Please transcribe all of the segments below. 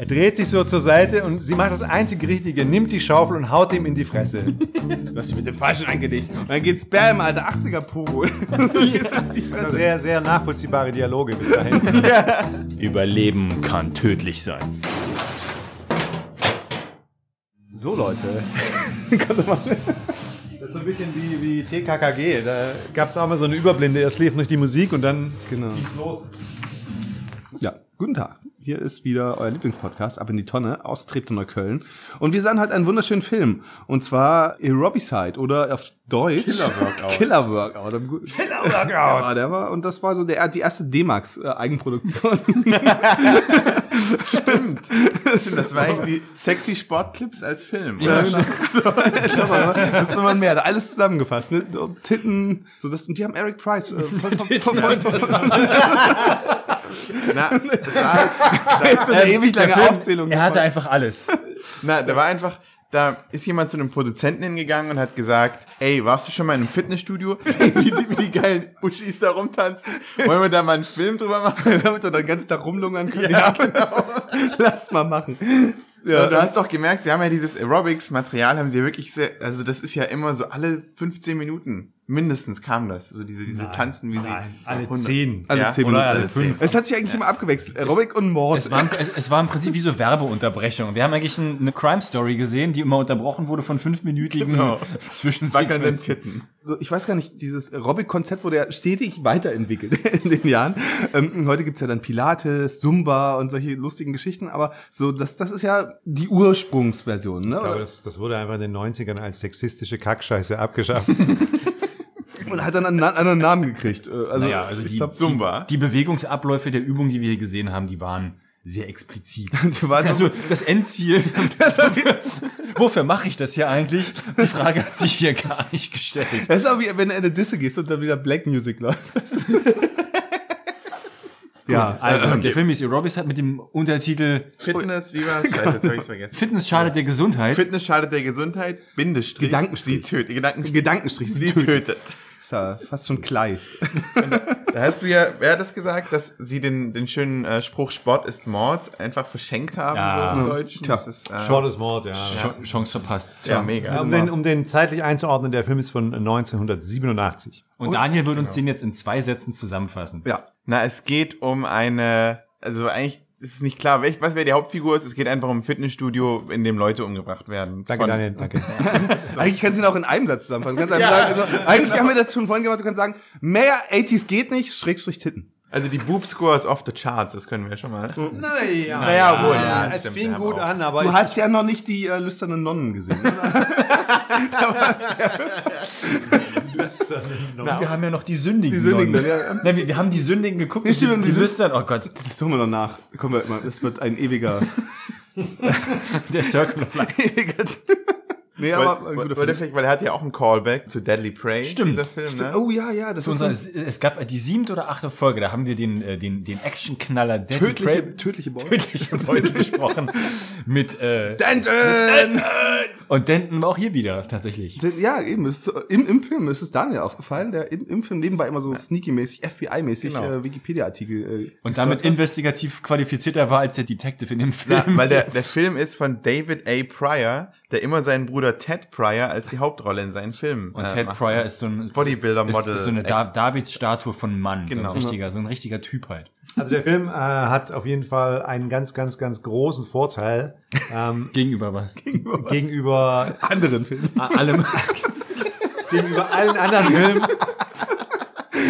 Er dreht sich so zur Seite und sie macht das einzig Richtige, nimmt die Schaufel und haut ihm in die Fresse. Du hast dich mit dem Falschen eingelegt. Und dann geht's Bam, Alter, 80er Pogo. Also sehr, sehr nachvollziehbare Dialoge bis dahin. Überleben kann tödlich sein. So, Leute. Das ist so ein bisschen wie, wie TKKG. Da gab es auch mal so eine Überblende. Erst lief nicht die Musik und dann Genau. ging's los. Ja, guten Tag. Hier ist wieder euer Lieblingspodcast, ab in die Tonne, aus Treptow Neukölln. Und wir sahen halt einen wunderschönen Film. Und zwar Aerobicide oder auf Deutsch Killer Workout. Killer Workout. Killer Workout. Ja, der war, und das war so der, die erste D-Max äh, Eigenproduktion. Das war eigentlich die sexy Sportclips als Film. Ja, genau. so, das war man mehr. Da alles zusammengefasst. Ne? Titten, so das, und die haben Eric Price äh, voll, voll, voll, voll, voll, Na, das war, das war jetzt so eine ewig lange Aufzählung. Er hatte einfach alles. na, da war einfach, da ist jemand zu einem Produzenten hingegangen und hat gesagt, ey, warst du schon mal in einem Fitnessstudio? wie, die, wie die geilen Uschis da rumtanzen? Wollen wir da mal einen Film drüber machen? damit wir dann ganzen Tag rumlungern können. Ja, das, das, lass mal machen. Ja, du hast doch gemerkt, sie haben ja dieses Aerobics-Material, haben sie ja wirklich sehr, also das ist ja immer so alle 15 Minuten mindestens kam das, so diese, diese Tanzen, wie sie. Nein, alle 100 zehn. Alle Ja, zehn oder Minuten. alle fünf. Es hat sich eigentlich immer abgewechselt. Aerobic und Mord. Es war, es, es war im Prinzip wie so Werbeunterbrechung. Wir haben eigentlich ein, eine Crime-Story gesehen, die immer unterbrochen wurde von fünfminütigen Genau. Zwischensequenzen. So, ich weiß gar nicht, dieses Aerobic-Konzept wurde ja stetig weiterentwickelt in den Jahren. Ähm, heute gibt's ja dann Pilates, Zumba und solche lustigen Geschichten, aber so, das, das ist ja die Ursprungsversion. Ne? Ich glaube, das, das wurde einfach in den 90ern als sexistische Kackscheiße abgeschafft. Und hat dann einen anderen Namen gekriegt. Äh, Also, Naja, also ich die, glaub, Zumba. die Bewegungsabläufe der Übung, die wir hier gesehen haben, die waren sehr explizit. die Also das Endziel. Wofür mache ich das hier eigentlich? Die Frage hat sich hier gar nicht gestellt. das ist auch wie wenn du in eine Disse gehst und dann wieder Black Music läuft. ja, Also der Film ist Aerobics hat mit dem Untertitel Fitness, wie war's? Scheiße, jetzt hab ich's vergessen. Fitness schadet der Gesundheit. Fitness schadet der Gesundheit, Bindestrich. Gedankenstrich. Sie tötet. Gedankenstrich. Gedankenstrich, sie tötet. Ist ja fast schon Kleist. Da hast du ja, wer hat das gesagt, dass sie den, den schönen äh, Spruch Sport ist Mord einfach verschenkt haben, Ja. so im Deutschen. Tja. Ist, äh, Short is Mord, ja. Ch- Chance verpasst. ja, mega. Ja, um, den, um den zeitlich einzuordnen, der Film ist von 1987. Und Daniel wird uns den jetzt in zwei Sätzen zusammenfassen. Ja. Na, es geht um eine, also eigentlich ist es nicht klar, welch, was wer die Hauptfigur ist. Es geht einfach um ein Fitnessstudio, in dem Leute umgebracht werden. Danke, Von- Daniel, danke. Eigentlich kannst du ihn auch in einem Satz zusammenfassen. Einfach sagen, also, eigentlich haben wir das schon vorhin gemacht, du kannst sagen, mehr 80s geht nicht, Schrägstrich Titten. Also die Boob Score ist off the charts, das können wir schon mal. Naja, Naja, wohl, ja, es stimmt, fing ja, gut auch. an, aber Du hast ja noch nicht die äh, lüsternen Nonnen gesehen. Ne? Wir haben ja noch die Sündigen. Die Sündigen, Nonnen. ja. Nein, wir, wir haben die Sündigen geguckt. Ja, stimmt, die, und die Lüstern. Oh Gott, Das tun wir noch nach. Wir mal, das wird ein ewiger, der Circle of Life. Nee, Weil, aber ein weil, guter weil, weil er hat ja auch einen Callback zu Deadly Prey. Stimmt. Dieser Film, ne? Oh ja, ja, das ist unserer, so es gab die siebte oder achte Folge, da haben wir den, äh, den, den Actionknaller Deadly Prey tödliche, tödliche Beute. tödliche Beute besprochen. Mit, äh, Denton! und Denton war auch hier wieder, tatsächlich. Ja, eben. Ist, im, Im Film ist es Daniel aufgefallen, der im, im Film nebenbei immer so sneaky-mäßig, FBI-mäßig Genau. äh, Wikipedia-Artikel äh, Und damit investigativ qualifizierter war als der Detective in dem Ja, Film. weil der, der Film ist von David A. Pryor, der immer seinen Bruder Ted Pryor als die Hauptrolle in seinen Filmen Und äh, Ted macht. Pryor ist so ein Bodybuilder-Model. Ist, ist so eine da Davids-Statue von Mann. So ein Genau. richtiger, so ein richtiger Typ halt. also der Film äh, hat auf jeden Fall einen ganz, ganz, ganz großen Vorteil ähm, Gegenüber was? gegenüber, anderen Film. Allem. gegenüber allen anderen Filmen.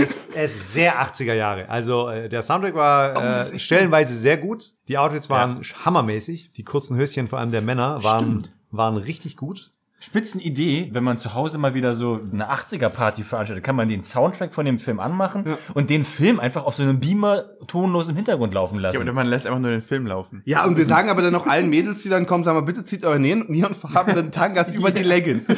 Es, es ist sehr 80er Jahre. Also äh, der Soundtrack war äh, stellenweise sehr gut. Die Outfits waren hammermäßig. Die kurzen Höschen, vor allem der Männer, waren, waren richtig gut. Spitzenidee, wenn man zu Hause mal wieder so eine 80er-Party veranstaltet, kann man den Soundtrack von dem Film anmachen und den Film einfach auf so einem Beamer tonlos im Hintergrund laufen Ja, lassen. oder man lässt einfach nur den Film laufen. Ja, und wir sagen aber dann noch allen Mädels, die dann kommen, sagen wir, bitte zieht eure neon- neonfarbenen Tangas über die Leggings.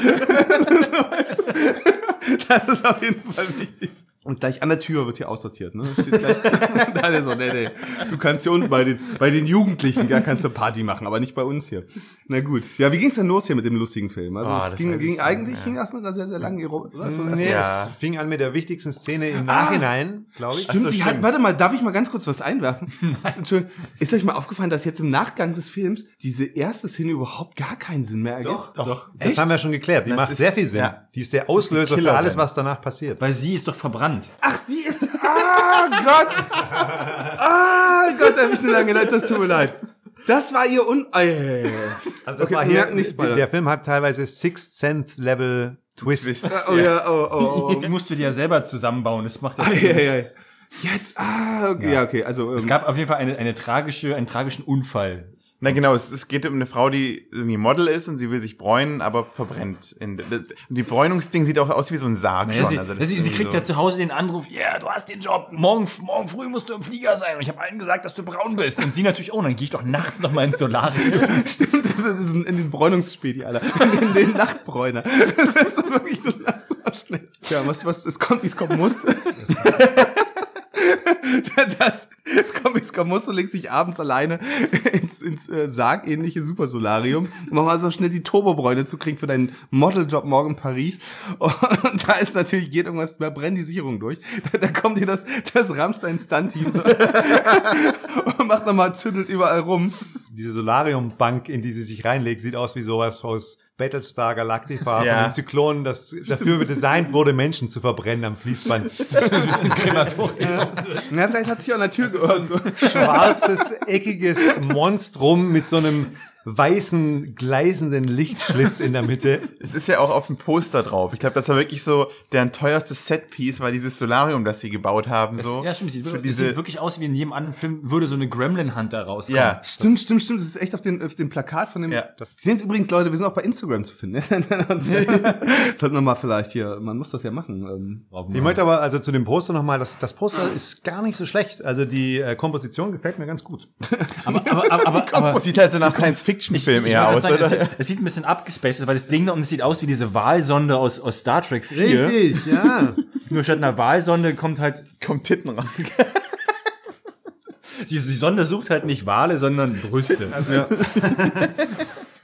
Das ist auf jeden Fall wichtig. Und gleich an der Tür wird hier aussortiert. Ne? Steht gleich, da ist so, nee, nee. Du kannst hier unten bei den, bei den Jugendlichen, da kannst du Party machen, aber nicht bei uns hier. Na gut. Ja, wie ging's denn los hier mit dem lustigen Film? Also Ah, es das ging, ging eigentlich mehr. ging erstmal da sehr, sehr lange, oder? Nee, Ja. es fing an mit der wichtigsten Szene im Nachhinein, glaube ich. Stimmt, so, die hat, stimmt. warte mal, darf ich mal ganz kurz was einwerfen? Entschuldigung, ist euch mal aufgefallen, dass jetzt im Nachgang des Films diese erste Szene überhaupt gar keinen Sinn mehr ergibt? Doch, doch. Das haben wir schon geklärt. Die Das macht ist- sehr viel Sinn. ja. Die ist der Auslöser für Killerin. alles, was danach passiert. Weil sie ist doch verbrannt. Ach, sie ist. Ah Gott! Ah Gott, da hab ich eine lange Leid, das tut mir leid. Das war ihr Un. Ey. Also das Okay, war hier, nicht Spoiler. der Film hat teilweise Sixth Sense Level Twist. Twist. Oh ja, oh, oh, oh. Die musst du dir ja selber zusammenbauen. Das macht das. Ei, ei, ei. Jetzt, ah, okay, ja, okay, also. Es Ähm, gab auf jeden Fall eine, eine tragische, einen tragischen Unfall. Na genau, es, es geht um eine Frau, die irgendwie Model ist und sie will sich bräunen, aber verbrennt. In, das, und die Bräunungsding sieht auch aus wie so ein Sarg Naja, schon. sie, Also das sie, sie kriegt so. ja zu Hause den Anruf, ja, yeah, du hast den Job, morgen, morgen früh musst du im Flieger sein. Und ich habe allen gesagt, dass du braun bist. Und sie natürlich, oh, dann gehe ich doch nachts noch mal ins Solarium. stimmt, das ist in den Bräunungsspäti, Alter. In den Nachtbräuner. Das ist wirklich so schlecht. Ja, was, was, es kommt, wie es kommen muss. Das, es kommt, muss, du legst dich abends alleine ins, ins äh, sargähnliche Supersolarium, um mal so schnell die Turbobräune zu kriegen für deinen Modeljob morgen in Paris. Und da ist natürlich, geht irgendwas, da brennt die Sicherung durch. Da, da kommt dir das, das Rammstein-Stunt-Team so und macht nochmal, zündelt überall rum. Diese Solariumbank, in die sie sich reinlegt, sieht aus wie sowas aus Battlestar Galactica Ja. von den Zyklonen, das dafür designt wurde, Menschen zu verbrennen am Fließband. Na, vielleicht hat sich auch an der Tür gehört. So. Schwarzes, eckiges Monstrum mit so einem weißen, gleisenden Lichtschlitz in der Mitte. Es ist ja auch auf dem Poster drauf. Ich glaube, das war wirklich so deren teuerstes Setpiece, war dieses Solarium, das sie gebaut haben. so. ja, stimmt. Sieht, wirklich, diese- sieht wirklich aus wie in jedem anderen Film, würde so eine Gremlin-Hand da rauskommen. Ja. Stimmt, stimmt, stimmt. Das ist echt auf, den, auf dem Plakat von dem. Ja. Das sehen es übrigens, Leute, wir sind auch bei Instagram zu finden. Sollten wir mal vielleicht hier, man muss das ja machen. Ähm, Ich möchte aber also zu dem Poster nochmal, das, das Poster ist gar nicht so schlecht. Also die äh, Komposition gefällt mir ganz gut. Aber, aber, aber, aber, aber Sieht halt so nach Science-Fiction-Film eher aus, sagen, oder? es, sieht, es sieht ein bisschen abgespaced, aus, weil das Ding da unten sieht aus wie diese Wahlsonde aus, aus Star Trek 4. ja. Nur statt einer Wahlsonde kommt halt, Kommt Titten raus. die, die Sonde sucht halt nicht Wale, sondern Brüste.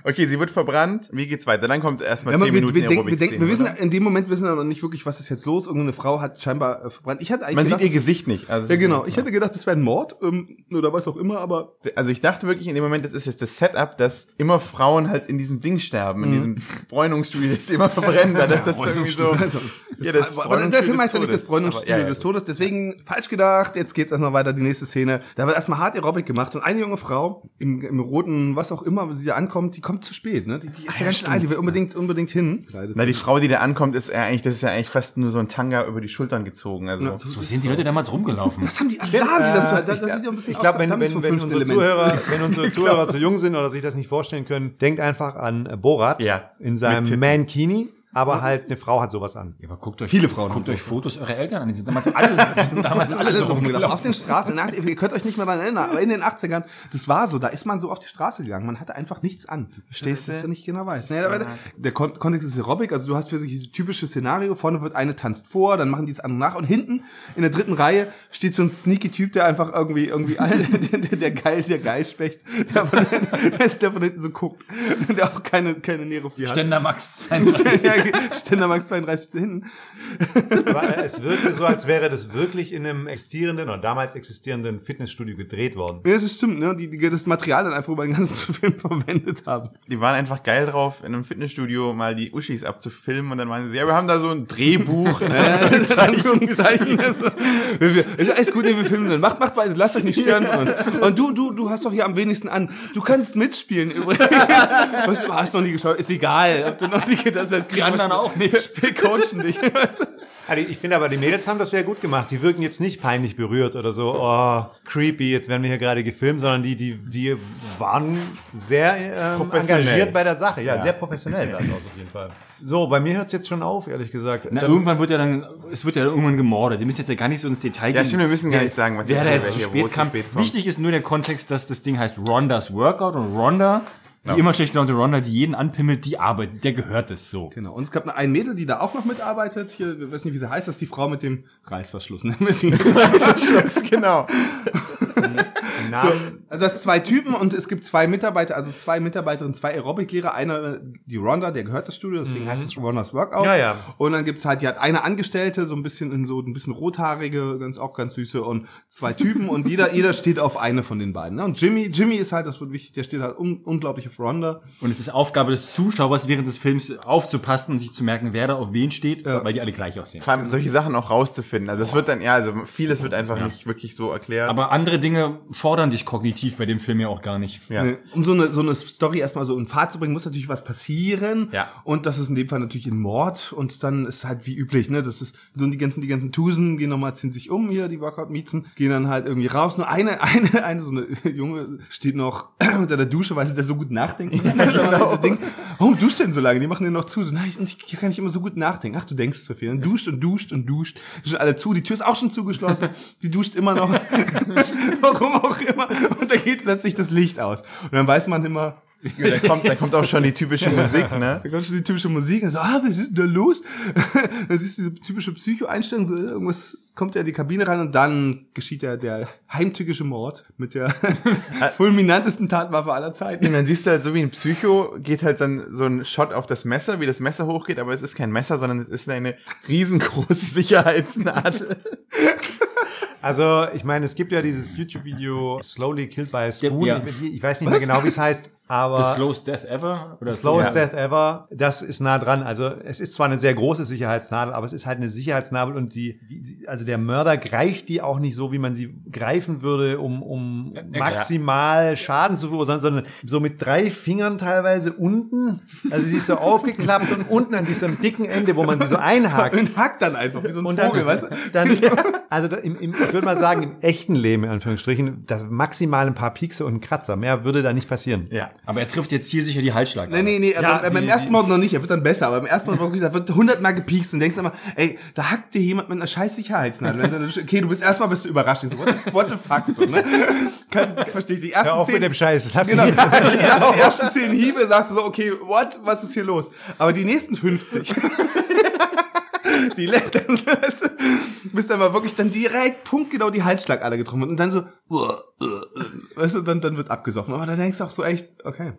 Okay, sie wird verbrannt. Wie geht's weiter? Dann kommt erstmal ja, zehn wir, Minuten wir, denken, wir, denken, wir wissen, oder? in dem Moment wissen wir aber nicht wirklich, was ist jetzt los. Irgendeine Frau hat scheinbar äh, verbrannt. Ich hatte eigentlich Man gedacht, sieht ihr das- Gesicht nicht. Also, Ja, genau. Ich hätte gedacht, das wäre ein Mord ähm, oder was auch immer, aber Also ich dachte wirklich in dem Moment, das ist jetzt das Setup, dass immer Frauen halt in diesem Ding sterben, in diesem Bräunungsstudio, das immer verbrennt. Das ist das irgendwie so. Also, Ja, das das war, aber der Film heißt ja nicht das. Bräunungsstudio ja, ja, des. Todes, deswegen falsch gedacht. Jetzt geht's erstmal weiter, die nächste Szene. Da wird erstmal hart Aerobic gemacht und eine junge Frau im, im roten, was auch immer, wenn sie da ankommt, die kommt zu spät, ne? Die, die ist ja ganz alt, die will unbedingt, unbedingt hin. Na, die Frau, die da ankommt, ist ja eigentlich, das ist ja eigentlich fast nur so ein Tanga über die Schultern gezogen. Also Ja, So sind die Leute damals rumgelaufen. Das haben die, also da haben die das, da, das sieht ja ein bisschen Ich glaube, wenn, da wenn, wenn, unsere Element. Zuhörer, wenn unsere Zuhörer zu jung sind oder sich das nicht vorstellen können, denkt einfach an äh, Borat Ja, in seinem. Mankini, aber halt eine Frau hat sowas an. Ja, aber guckt euch, Viele Frauen guckt euch Fotos eurer Eltern an. Die sind damals alle, die sind damals alle Alles so rumgelaufen. Auf den Straßen. Ihr könnt euch nicht mehr daran erinnern, aber in den 80ern, das war so, da ist man so auf die Straße gegangen. Man hatte einfach nichts an. Verstehst du? Das ist ja nicht genau weiß. Nee, aber der Kon Kontext ist Aerobic, also du hast für sich dieses typische Szenario, vorne wird eine tanzt vor, dann machen die das andere nach und hinten in der dritten Reihe steht so ein sneaky Typ, der einfach irgendwie, irgendwie, all, der, der, der geil, der Geilspecht, der von, der, ist, der von hinten so guckt, der auch keine, keine Nero 4 hat. Ständer Max 32. Ja, Ständer Max 32 hinten. Aber es wirkte so, als wäre das wirklich in einem existierenden oder damals existierenden Fitnessstudio gedreht worden. Ja, das stimmt, ne? Die, die das Material dann einfach über den ganzen Film verwendet haben. Die waren einfach geil drauf, in einem Fitnessstudio mal die Uschis abzufilmen und dann meinen sie, ja, wir haben da so ein Drehbuch. Anführungszeichen. Wir- ist alles gut, nee, wir filmen dann. Macht, macht weiter, lasst euch nicht stören von uns. Und du, du, du hast doch hier am wenigsten an. Du kannst mitspielen übrigens. Du, hast noch nie geschaut, ist egal. Ob du noch nie das ist Die anderen auch nicht. Wir coachen dich. Also ich finde aber, die Mädels haben das sehr gut gemacht. Die wirken jetzt nicht peinlich berührt oder so, oh, creepy, jetzt werden wir hier gerade gefilmt, sondern die, die, die waren sehr ähm, Professionell. engagiert bei der Sache. Ja, sehr professionell sah es aus auf jeden Fall. So, bei mir hört es jetzt schon auf, ehrlich gesagt. Na, irgendwann wird ja dann, es wird ja irgendwann gemordet. Wir müssen jetzt ja gar nicht so ins Detail gehen. Ja, stimmt, wir müssen gar nicht sagen, was wer jetzt da hier- jetzt zu spät kam. Wichtig ist nur der Kontext, dass das Ding heißt Rondas Workout und Ronda Die immer schlecht gelaunte Ronda, die jeden anpimmelt, die arbeitet, der gehört es so. Genau. Und es gab noch ein Mädel, die da auch noch mitarbeitet. Hier, ich weiß nicht, wie sie heißt, das ist die Frau mit dem Reißverschluss. nennen wir sie. Genau. So, also das sind zwei Typen und es gibt zwei Mitarbeiter, also zwei Mitarbeiterinnen, zwei Aerobic-Lehrer. Einer, die Ronda, der gehört das Studio, deswegen heißt es Rondas Workout. Ja, ja. Und dann gibt's halt, die hat eine Angestellte, so ein bisschen in so ein bisschen rothaarige, ganz auch ganz süße und zwei Typen und jeder, jeder steht auf eine von den beiden. Ne? Und Jimmy, Jimmy ist halt, das wird wichtig, der steht halt un, unglaublich auf Ronda. Und es ist Aufgabe des Zuschauers, während des Films aufzupassen und sich zu merken, wer da auf wen steht, weil die alle gleich aussehen. Vor allem solche Sachen auch rauszufinden. Also es wird dann, ja, also vieles wird einfach nicht wirklich so erklärt. Aber andere Dinge fordern dich kognitiv bei dem Film ja auch gar nicht. ja. Um so eine, so eine Story erstmal so in Fahrt zu bringen, muss natürlich was passieren. Ja. Und das ist in dem Fall natürlich ein Mord. Und dann ist halt wie üblich, ne, das ist, so die ganzen, die ganzen Tusen gehen nochmal, ziehen sich um hier, die Workout-Miezen, gehen dann halt irgendwie raus. Nur eine, eine, eine, so eine Junge steht noch unter der Dusche, weil sie da so gut nachdenkt. genau. Ding. Warum duscht denn so lange? Die machen den noch zu. So, nein, ich, ich kann nicht immer so gut nachdenken. Ach, du denkst zu viel. Dann duscht und duscht und duscht. Die sind alle zu. Die Tür ist auch schon zugeschlossen. Die duscht immer noch. Warum auch immer. Und da geht plötzlich das Licht aus. Und dann weiß man immer, da kommt, da kommt auch schon die typische Musik, ne? da kommt schon die typische Musik und so, ah, was ist denn da los? dann siehst du diese typische Psycho-Einstellung, so irgendwas kommt ja in die Kabine rein und dann geschieht ja der heimtückische Mord mit der fulminantesten Tatwaffe aller Zeiten. Und dann siehst du halt so wie ein Psycho, geht halt dann so ein Shot auf das Messer, wie das Messer hochgeht, aber es ist kein Messer, sondern es ist eine riesengroße Sicherheitsnadel. Also, ich meine, es gibt ja dieses YouTube-Video Slowly Killed by a Spoon. Ja. Ich, ich weiß nicht mehr genau, wie es heißt, aber The slowest death ever? Oder Slowest Ja. Death Ever, das ist nah dran. Also es ist zwar eine sehr große Sicherheitsnadel, aber es ist halt eine Sicherheitsnadel und die, die also der Mörder greift die auch nicht so, wie man sie greifen würde, um, um ja, maximal Schaden zu verursachen, sondern so mit drei Fingern teilweise unten. Also sie ist so aufgeklappt und unten an diesem dicken Ende, wo man sie so einhakt. Und hackt dann einfach wie so ein Und dann, Vogel, weißt du? dann also im, im, ich würde mal sagen, im echten Leben, in Anführungsstrichen, das maximal ein paar Piekse und ein Kratzer. Mehr würde da nicht passieren. Ja. Aber er trifft jetzt hier sicher die Halsschlag. Nee, nee, nee, Ja, aber beim die- ersten Mal noch nicht, er wird dann besser, aber beim ersten Mal wirklich, da wird hundertmal gepiekst und denkst immer, ey, da hackt dir jemand mit einer scheiß Sicherheitsnadel. Okay, du bist erstmal bist du überrascht, Ich so, what, the, what the fuck, so, ne? Kann, verstehe ich, die ersten Hör auf zehn, mit dem Scheiß. Lass Genau, die ersten, die ersten zehn Hiebe sagst du so, okay, what, was ist hier los? Aber die nächsten 50, die letzten, weißt du, bist dann mal wirklich dann direkt punktgenau die Halsschlagader getroffen und dann so, weißt du, dann, dann wird abgesoffen. Aber dann denkst du auch so echt, okay.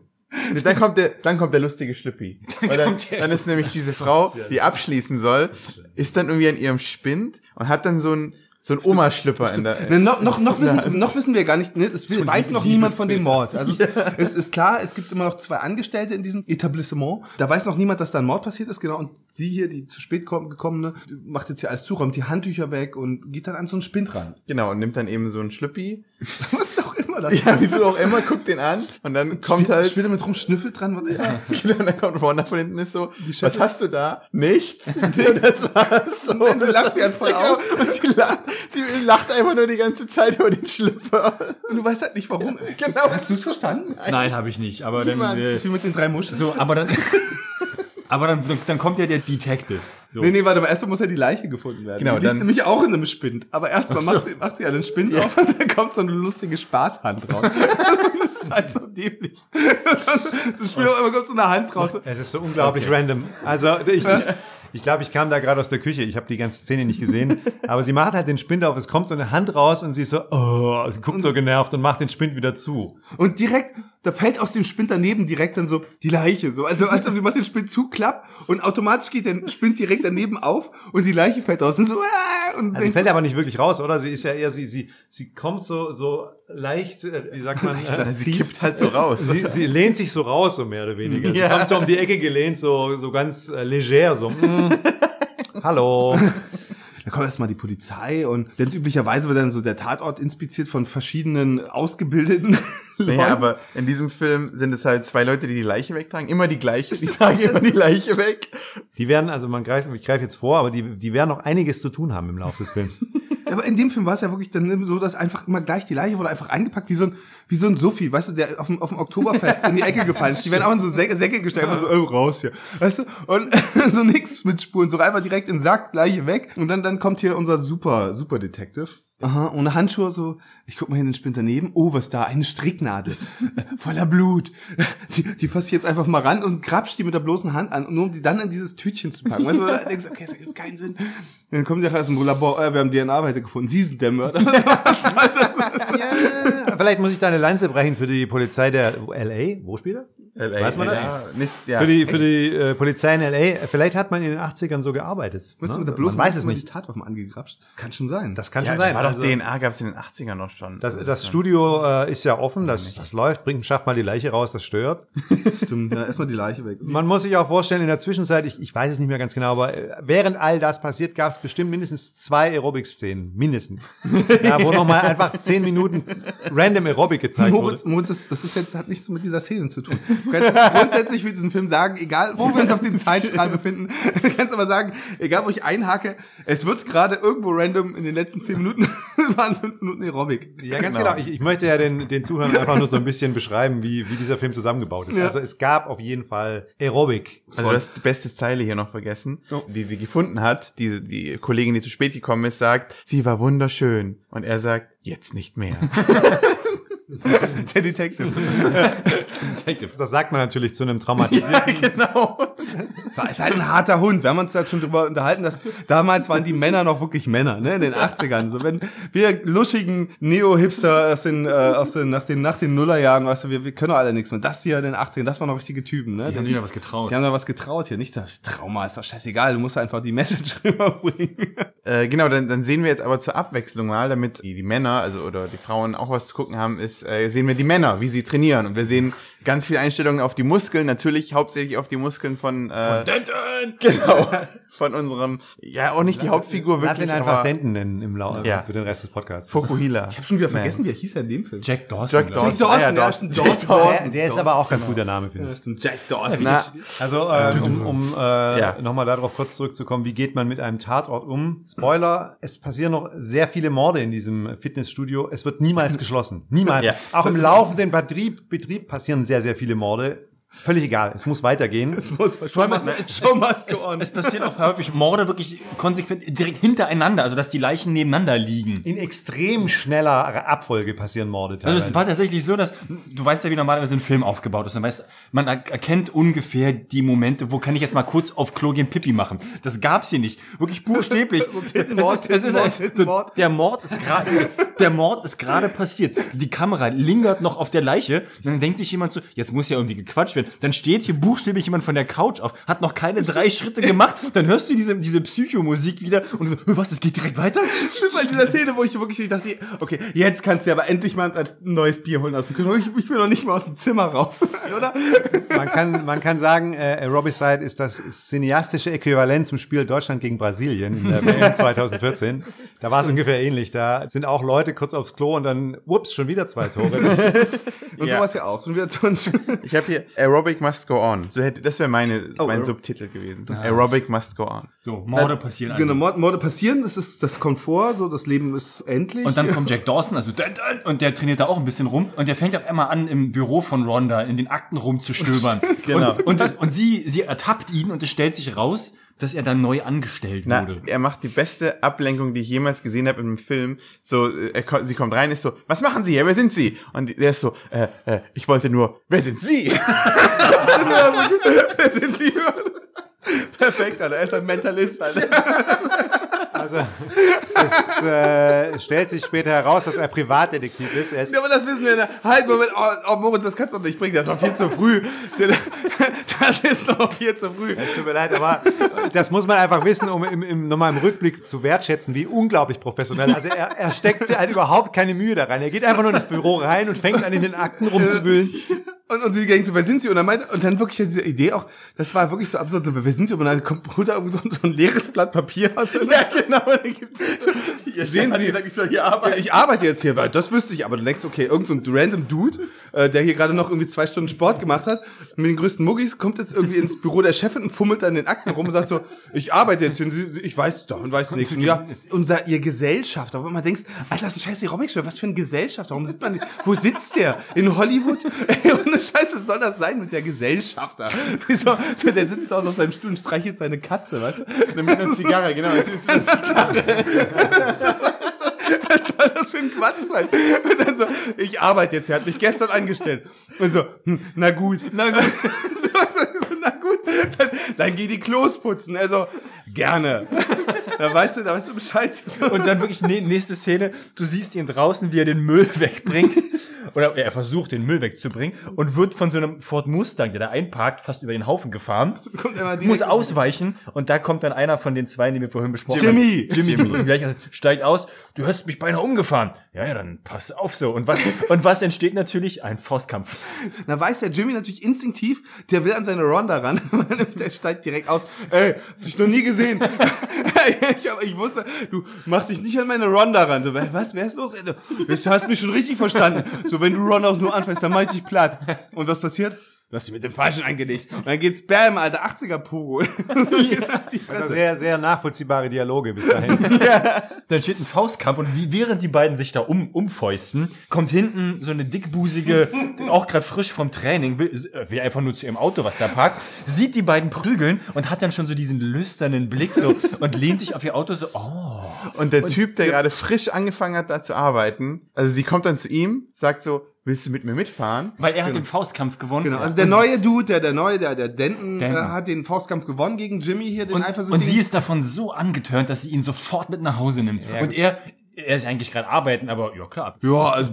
Nee, Dann kommt der, dann kommt der lustige Schlüppi. Weil dann, der dann ist nämlich diese Frau, die abschließen soll, ist dann irgendwie an ihrem Spind und hat dann so ein, so ein Oma-Schlüpper in der, Ne, noch, noch, noch, wissen, noch wissen wir gar nicht, ne, es will, weiß noch niemand von dem. Mord. Also es, es ist klar, es gibt immer noch zwei Angestellte in diesem Etablissement. Da weiß noch niemand, dass da ein Mord passiert ist, genau. Und sie hier, die zu spät kommen, gekommene, macht jetzt hier alles zu, räumt die Handtücher weg und geht dann an so einen Spind ran. genau, und nimmt dann eben so ein Schlüppi. Was auch immer das Ja, wieso auch immer, guckt den an und dann kommt Spielt, halt, spielt er mit rum, schnüffelt dran. Was, ja. genau, dann kommt Wanda von hinten ist so, was hast du da? Nichts. das war's so. dann so lacht sie halt Genau, aus. Und sie lacht, sie lacht einfach nur die ganze Zeit über den Schlüpper. Und du weißt halt nicht warum. genau. Hast du es verstanden? Nein, habe ich nicht. Aber dann, Niemand. Das äh, ist wie mit den drei Muscheln. so, aber dann, aber dann, dann kommt ja der Detective. So. Nee, nee, warte mal, erstmal muss ja die Leiche gefunden werden. Genau, die liegt nämlich auch in einem Spind. Aber erstmal so. macht, sie, macht sie ja den Spind auf und dann kommt so eine lustige Spaßhand raus. das ist halt so dämlich. Das Spiel auf einmal kommt so eine Hand raus. Es ist so unglaublich random. Also ich, ich, ich glaube, ich kam da gerade aus der Küche. Ich habe die ganze Szene nicht gesehen. Aber sie macht halt den Spind auf. Es kommt so eine Hand raus und sie ist so, oh, sie guckt so genervt und macht den Spind wieder zu. Und direkt, da fällt aus dem Spind daneben direkt dann so die Leiche. So. Also als ob sie macht den Spind zu, klappt und automatisch geht der Spind direkt daneben auf und die Leiche fällt raus. Und so, äh, und Also sie fällt so, aber nicht wirklich raus, oder? Sie ist ja eher, sie, sie, sie kommt so, so leicht, äh, wie sagt man, äh, Sie kippt halt so raus. sie, sie lehnt sich so raus, so mehr oder weniger. Sie Ja. kommt so um die Ecke gelehnt, so, so ganz äh, leger, so. Mm, hallo. Da kommt erstmal die Polizei und dann üblicherweise wird dann so der Tatort inspiziert von verschiedenen ausgebildeten Leuten. Naja, aber in diesem Film sind es halt zwei Leute, die die Leiche wegtragen. Immer die gleiche. Die tragen immer die Leiche weg. Die werden, also man greift, ich greife jetzt vor, aber die, die werden noch einiges zu tun haben im Laufe des Films. Aber in dem Film war es ja wirklich dann so, dass einfach immer gleich die Leiche wurde einfach eingepackt, wie so ein, wie so ein Sophie, weißt du, der auf dem, auf dem Oktoberfest in die Ecke gefallen ist. Die werden auch in so Säcke, Säcke gestellt, einfach so, oh, raus hier. Weißt du? Und so nix mit Spuren, so einfach direkt in den Sack, Leiche weg. Und dann, dann kommt hier unser super, super Detective. Aha, ohne Handschuhe so. Ich guck mal in den Spind daneben. Oh, was da? Eine Stricknadel. Voller Blut. Die, die fasse ich jetzt einfach mal ran und grapsch die mit der bloßen Hand an, nur um die dann in dieses Tütchen zu packen. Weißt du, da denkst okay, das ergibt keinen Sinn. Dann kommt der aus dem Labor, äh, wir haben DNA weiter gefunden. Sie sind der Mörder. Was soll das? Ja, vielleicht muss ich da eine Lanze brechen für die Polizei der LA. Wo spielt das? Weiß man das? Ja, Mist, ja. Für die, für die äh, Polizei in LA. Vielleicht hat man in den 80ern so gearbeitet. Weißt du, ne? mit der bloßen man weiß es nicht. die Tatwaffen angegrapscht. Das kann schon sein. Das kann ja, schon sein. War doch Also, DNA gab es in den 80ern noch schon. das, das Studio äh, ist ja offen, das, das läuft, bringt, schafft mal die Leiche raus, das stört. Stimmt, ja, erstmal die Leiche weg. Man muss sich auch vorstellen, in der Zwischenzeit, ich, ich weiß es nicht mehr ganz genau, aber äh, während all das passiert, gab es bestimmt mindestens zwei Aerobic-Szenen. Mindestens. ja, wo nochmal einfach zehn Minuten random Aerobic gezeigt Moritz, wurde. Moritz das, das ist jetzt, hat nichts mit dieser Szene zu tun. Du kannst grundsätzlich für diesen Film sagen, egal wo wir uns auf den Zeitstrahl befinden, du kannst aber sagen, egal wo ich einhake, es wird gerade irgendwo random in den letzten zehn Minuten, waren fünf Minuten Aerobic. Ja, ganz genau. Ich, ich möchte ja den, den Zuhörern einfach nur so ein bisschen beschreiben, wie, wie dieser Film zusammengebaut ist. Ja. Also es gab auf jeden Fall Aerobic. Also du hast die beste Zeile hier noch vergessen, die die gefunden hat. Die, die Kollegin, die zu spät gekommen ist, sagt, sie war wunderschön. Und er sagt, jetzt nicht mehr. Der Detective. Das sagt man natürlich zu einem traumatisierten. genau. Es war ist halt ein harter Hund. Wir haben uns da schon drüber unterhalten, dass damals waren die Männer noch wirklich Männer, ne, in den 80ern. So, wenn wir luschigen Neo-Hipster aus den, äh, aus den, nach den, nach den Nullerjahren, weißt du, wir, wir können doch alle nichts mehr. Das hier in den 80ern, das waren noch richtige Typen, ne? Die haben sich noch was getraut. Die haben da was getraut hier. Nicht das Trauma ist doch scheißegal. Du musst einfach die Message rüberbringen. Äh, genau, dann, dann sehen wir jetzt aber zur Abwechslung mal, damit die, die Männer, also oder die Frauen auch was zu gucken haben, ist, äh, sehen wir die Männer, wie sie trainieren. Und wir sehen ganz viele Einstellungen auf die Muskeln, natürlich hauptsächlich auf die Muskeln von, äh, genau, von unserem, ja auch nicht die Hauptfigur Lass wirklich, ihn einfach aber Denton nennen im Lau Ja. für den Rest des Podcasts. Fokuhila. Ich habe schon wieder vergessen, wie er hieß er in dem Film. Jack Dawson. Jack. Dawson. Dawson, Ah, ja, Dawson. Jack Dawson. Der, der ist aber auch ganz guter Name, finde ich. Jack Dawson. Na, Also, ähm, um, um äh, Ja. nochmal darauf kurz zurückzukommen, wie geht man mit einem Tatort um? Spoiler, es passieren noch sehr viele Morde in diesem Fitnessstudio. Es wird niemals geschlossen. Niemals. Ja. Auch im laufenden Betrieb, Betrieb passieren sehr, sehr viele Morde. Völlig egal. Es muss weitergehen. Es muss allem, es, es, must es, go on. es passieren auch häufig Morde wirklich konsequent direkt hintereinander, also dass die Leichen nebeneinander liegen. In extrem schneller Abfolge passieren Morde Also teilweise. es war tatsächlich so, dass du weißt ja, wie normalerweise ein Film aufgebaut ist. Man weiß, man er- erkennt ungefähr die Momente, wo kann ich jetzt mal kurz auf Klo gehen Pipi machen. Das gab's hier nicht. Wirklich buchstäblich. So Tittenmord, es ist, es ist Tittenmord, so, der Mord ist gerade der Mord ist gerade passiert. Die Kamera lingert noch auf der Leiche und dann denkt sich jemand so, jetzt muss ja irgendwie gequatscht werden. Dann steht hier buchstäblich jemand von der Couch auf, hat noch keine drei Schritte gemacht, dann hörst du diese diese Psychomusik wieder und du, was, es geht direkt weiter? Bei dieser Szene, wo ich wirklich dachte, okay, jetzt kannst du aber endlich mal ein neues Bier holen aus dem Kühlschrank. Ich, ich bin noch nicht mal aus dem Zimmer raus, oder? Man kann, man kann sagen, äh, Aerobicide ist das cineastische Äquivalent zum Spiel Deutschland gegen Brasilien in der WM 2014. Da war es ungefähr ähnlich. Da sind auch Leute kurz aufs Klo und dann, ups, schon wieder zwei Tore. Und Ja. sowas ja auch. Und wieder zu uns. Ich habe hier Aerobic must go on. So hätte, das wäre meine, mein Aer- Subtitel gewesen. Aerobic must go on. So, Morde passieren also. Genau, Mord, Morde passieren, das ist, das kommt vor, so, das Leben ist endlich. Und dann kommt Jack Dawson, also und der trainiert da auch ein bisschen rum und der fängt auf einmal an, im Büro von Ronda in den Akten rumzustöbern. Genau. Und, und, und sie, sie ertappt ihn und es stellt sich raus, dass er dann neu angestellt Na, wurde. er macht die beste Ablenkung, die ich jemals gesehen habe in einem Film. So, äh, er, sie kommt rein, ist so, was machen Sie hier? Wer sind Sie? Und der ist so, äh, äh, ich wollte nur, wer sind Sie? Wer sind Sie? Perfekt, Alter. Er ist ein Mentalist, Alter. Also, es äh, stellt sich später heraus, dass er Privatdetektiv ist. Er ist Ja, aber das wissen wir. Ne? Halt, Moment. Oh, oh, Moritz, das kannst du doch nicht bringen. Das ist noch viel zu früh. Das ist noch viel zu früh. Es tut mir leid, aber das muss man einfach wissen, um im, im, nochmal im Rückblick zu wertschätzen, wie unglaublich professionell. Also er, er steckt sich halt überhaupt keine Mühe da rein. Er geht einfach nur in das Büro rein und fängt an, in den Akten rumzuwühlen. Und, und sie denkt so, wer sind sie? Und dann meinte, und dann wirklich diese Idee auch, das war wirklich so absurd, so, wer sind sie? Und dann kommt holt er irgendwie so, so ein leeres Blatt Papier aus. Ja, genau. Hier Sehen Sie, ich soll hier arbeiten. ich arbeite jetzt hier, weil das wüsste ich, aber du denkst, okay, irgend so ein random Dude, äh, der hier gerade noch irgendwie zwei Stunden Sport gemacht hat, mit den größten Muggis, kommt jetzt irgendwie ins Büro der Chefin und fummelt dann in den Akten rum und sagt so, ich arbeite jetzt hier, ich weiß davon, weiß nichts. Und ja, unser, ihr Gesellschafter, wo man denkt, Alter, das ist ein scheiß Aerobic-Show, was für ein Gesellschafter, warum sitzt man, wo sitzt der? In Hollywood? Ey, ohne Scheiße, was soll das sein mit der Gesellschafter? Wieso, so, der sitzt da auf seinem Stuhl und streichelt seine Katze, weißt du? Mit einer Zigarre, genau. Was soll das für ein Quatsch sein? Und dann so, ich arbeite jetzt, er hat mich gestern angestellt. Und so, hm, na gut. Na gut. So, so, so, na gut. Dann, dann geh die Klos putzen. Also, gerne. Da weißt du, da weißt du Bescheid. Und dann wirklich nä- nächste Szene, du siehst ihn draußen, wie er den Müll wegbringt. Oder er versucht, den Müll wegzubringen und wird von so einem Ford Mustang, der da einparkt, fast über den Haufen gefahren. Muss ausweichen und da kommt dann einer von den zwei, die wir vorhin besprochen Jimmy. haben. Jimmy, Jimmy. Gleich, also, steigt aus, du hast mich beinahe umgefahren. Ja, ja, dann pass auf so. Und was, und was entsteht natürlich? Ein Faustkampf. Da weiß der Jimmy natürlich instinktiv, der will an seine Ronda ran. der steigt direkt aus. Ey, hab dich noch nie gesehen. ich, hab, ich wusste, du mach dich nicht an meine Ronda ran. So, was, wer ist los? Du hast mich schon richtig verstanden. So, wenn du Ronda auch nur anfängst, dann mach ich dich platt. Und was passiert? Du hast dich mit dem Falschen eingelegt. Und dann geht's Bam, alter 80er Pogo. Also sehr, sehr nachvollziehbare Dialoge bis dahin. Dann steht ein Faustkampf und wie, während die beiden sich da um, umfäusten, kommt hinten so eine dickbusige, auch gerade frisch vom Training, will, will einfach nur zu ihrem Auto, was da parkt, sieht die beiden prügeln und hat dann schon so diesen lüsternen Blick so und lehnt sich auf ihr Auto so, oh. Und der Typ, der gerade frisch angefangen hat, da zu arbeiten, also sie kommt dann zu ihm, sagt so, willst du mit mir mitfahren? Weil er hat den Faustkampf gewonnen. Genau, also der neue Dude, der, der neue, der, der Denton, Denton. Äh, hat den Faustkampf gewonnen gegen Jimmy hier, den und, eifersüchtigen. und sie ist davon so angetörnt, dass sie ihn sofort mit nach Hause nimmt. und er, er ist eigentlich gerade arbeiten, aber ja klar. ja, also,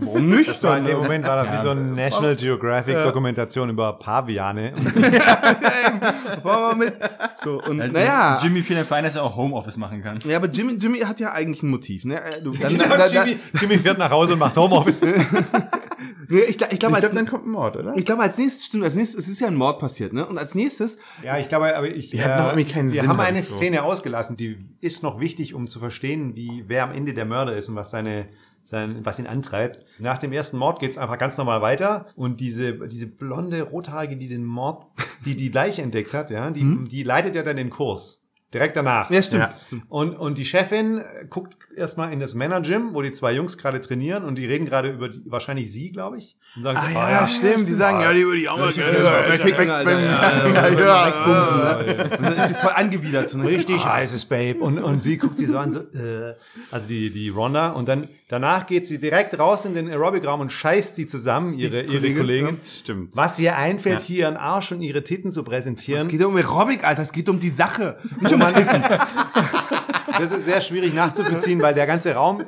warum nicht? Das war in dem ne? Moment war das wie so eine National Geographic Dokumentation über Paviane. Fahren wir mit. So, und naja. Jimmy fiel für einen, dass er auch Homeoffice machen kann. Ja, aber Jimmy, Jimmy hat ja eigentlich ein Motiv, ne? Äh, Du, dann, Genau, da, da, Jimmy, Jimmy fährt nach Hause und macht Homeoffice. nee, ich, ich glaube, glaube, dann kommt ein Mord, oder? ich glaube, als nächstes, stimmt, als nächstes, es ist ja ein Mord passiert, ne? Und als nächstes, Ja, ich glaube, aber ich, Die hat noch irgendwie keinen wir Sinn, haben hab eine so. Szene ausgelassen, die ist noch wichtig, um zu verstehen, wie, wer am Ende der Mörder ist und was seine, sein, was ihn antreibt. Nach dem ersten Mord geht's einfach ganz normal weiter und diese, diese blonde Rothaarige, die den Mord, die die Leiche entdeckt hat, ja, die, die leitet ja dann den Kurs. Direkt danach. ja, stimmt. Ja. Und, und die Chefin äh, guckt erstmal in das Männergym, wo die zwei Jungs gerade trainieren und die reden gerade über die, wahrscheinlich sie, glaube ich. Und sagen so, Ah, ja, stimmt. Die sagen, ja, die würde ich auch mal gerne. Ja, ja, ja. ne? Und dann ist sie voll angewidert. So, ne? Richtig heißes Babe. Und, und sie guckt sie so an, so, äh, also die, die Ronda. Und dann danach geht sie direkt raus in den Aerobic-Raum und scheißt sie zusammen, ihre, ihre Kollegen. Stimmt. Was ihr einfällt, hier ihren Arsch und ihre Titten zu präsentieren. Es geht um Aerobic, Alter, es geht um die Sache. Nicht um Titten. Das ist sehr schwierig nachzuvollziehen, weil der ganze Raum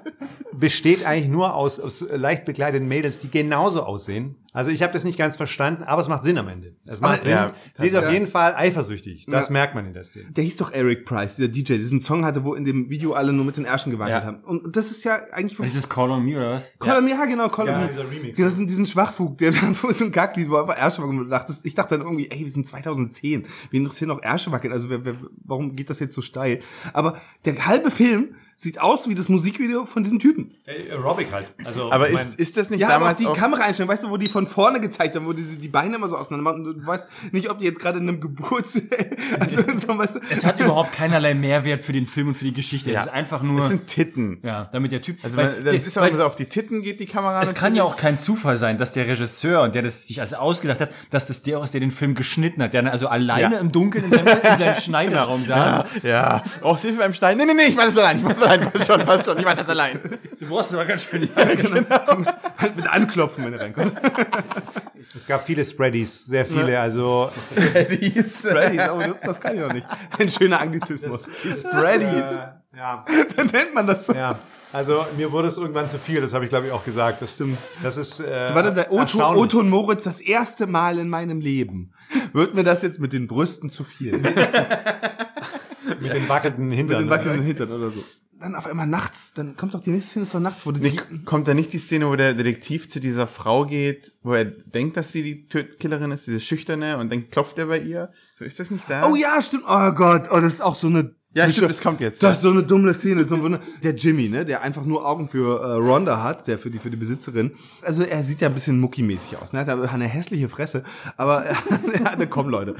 besteht eigentlich nur aus, aus leicht bekleideten Mädels, die genauso aussehen. Also ich habe das nicht ganz verstanden, aber es macht Sinn am Ende. Es macht Aber, Sinn. ja, Sie ist auf ja. jeden Fall eifersüchtig. Das Ja. merkt man in der Szene. Der hieß doch Eric Price, dieser DJ, der diesen Song hatte, wo in dem Video alle nur mit den Ärschen gewackelt Ja. haben. Und das ist ja eigentlich vom Dieses Call on Me oder was? Call ja. ja, genau, Call Ja, Me. dieser Remix. Das sind diesen Schwachfug, der dann vor so ein Kacklied, wo einfach Ärsche wackeln. Dachtest- Ich dachte dann irgendwie, ey, wir sind 2010. Wir interessieren noch Ärsche wackeln. Also wer, wer, warum geht das jetzt so steil? Aber der halbe Film sieht aus wie das Musikvideo von diesem Typen. Äh, Aerobic halt. Also, Aber ist, ist das nicht Ja, aber auch damals die Kameraeinstellung, weißt du, wo die von vorne gezeigt haben, wo die die Beine immer so auseinander machen. Und Du weißt nicht, ob die jetzt gerade in einem Geburts... also so, weißt du, Es hat überhaupt keinerlei Mehrwert für den Film und für die Geschichte. Es ist einfach nur, das sind Titten. ja, damit der Typ, Also weil man, das der- ist auch weil- immer so auf die Titten geht die Kamera. Es kann ja auch kein Zufall sein, dass der Regisseur, der das sich also ausgedacht hat, dass das der aus der den Film geschnitten hat, der dann also alleine Ja. im Dunkeln in seinem, in seinem Schneideraum saß. Ja. Brauchst du Hilfe beim Stein? Nee, nee, nee, ich mach das allein. Ich mach das allein. Passt schon, passt schon. Ich mach das allein. Du brauchst aber ganz schön. du musst halt mit anklopfen, wenn du reinkommst. es gab viele Spreadies, sehr viele. Also Spreadies, oh, das, das kann ich noch nicht. Ein schöner Anglizismus. Die Spreadies. äh, ja, Dann nennt man das so. ja. Also mir wurde es irgendwann zu viel. Das habe ich glaube ich auch gesagt. Das stimmt. Das ist äh, Warte, und Moritz das erste Mal in meinem Leben. Wird mir das jetzt mit den Brüsten zu viel? mit mit den wackelnden Hintern. den wackelnden Hintern oder so. Dann auf einmal nachts, dann kommt doch die nächste Szene doch nachts, wo die, Nicht, kommt da nicht die Szene, wo der Detektiv zu dieser Frau geht, wo er denkt, dass sie die Tö- Killerin ist, diese Schüchterne, und dann klopft er bei ihr? So ist das nicht da? Oh ja, stimmt. Oh Gott, oh, das ist auch so eine. Ja, stimmt, das kommt jetzt. Das ist so eine dumme Szene. So eine, der Jimmy, ne, der einfach nur Augen für äh, Rhonda hat, der für die für die Besitzerin. Also er sieht ja ein bisschen muckimäßig aus. Ne? Er hat eine hässliche Fresse, aber er hat eine komm Leute.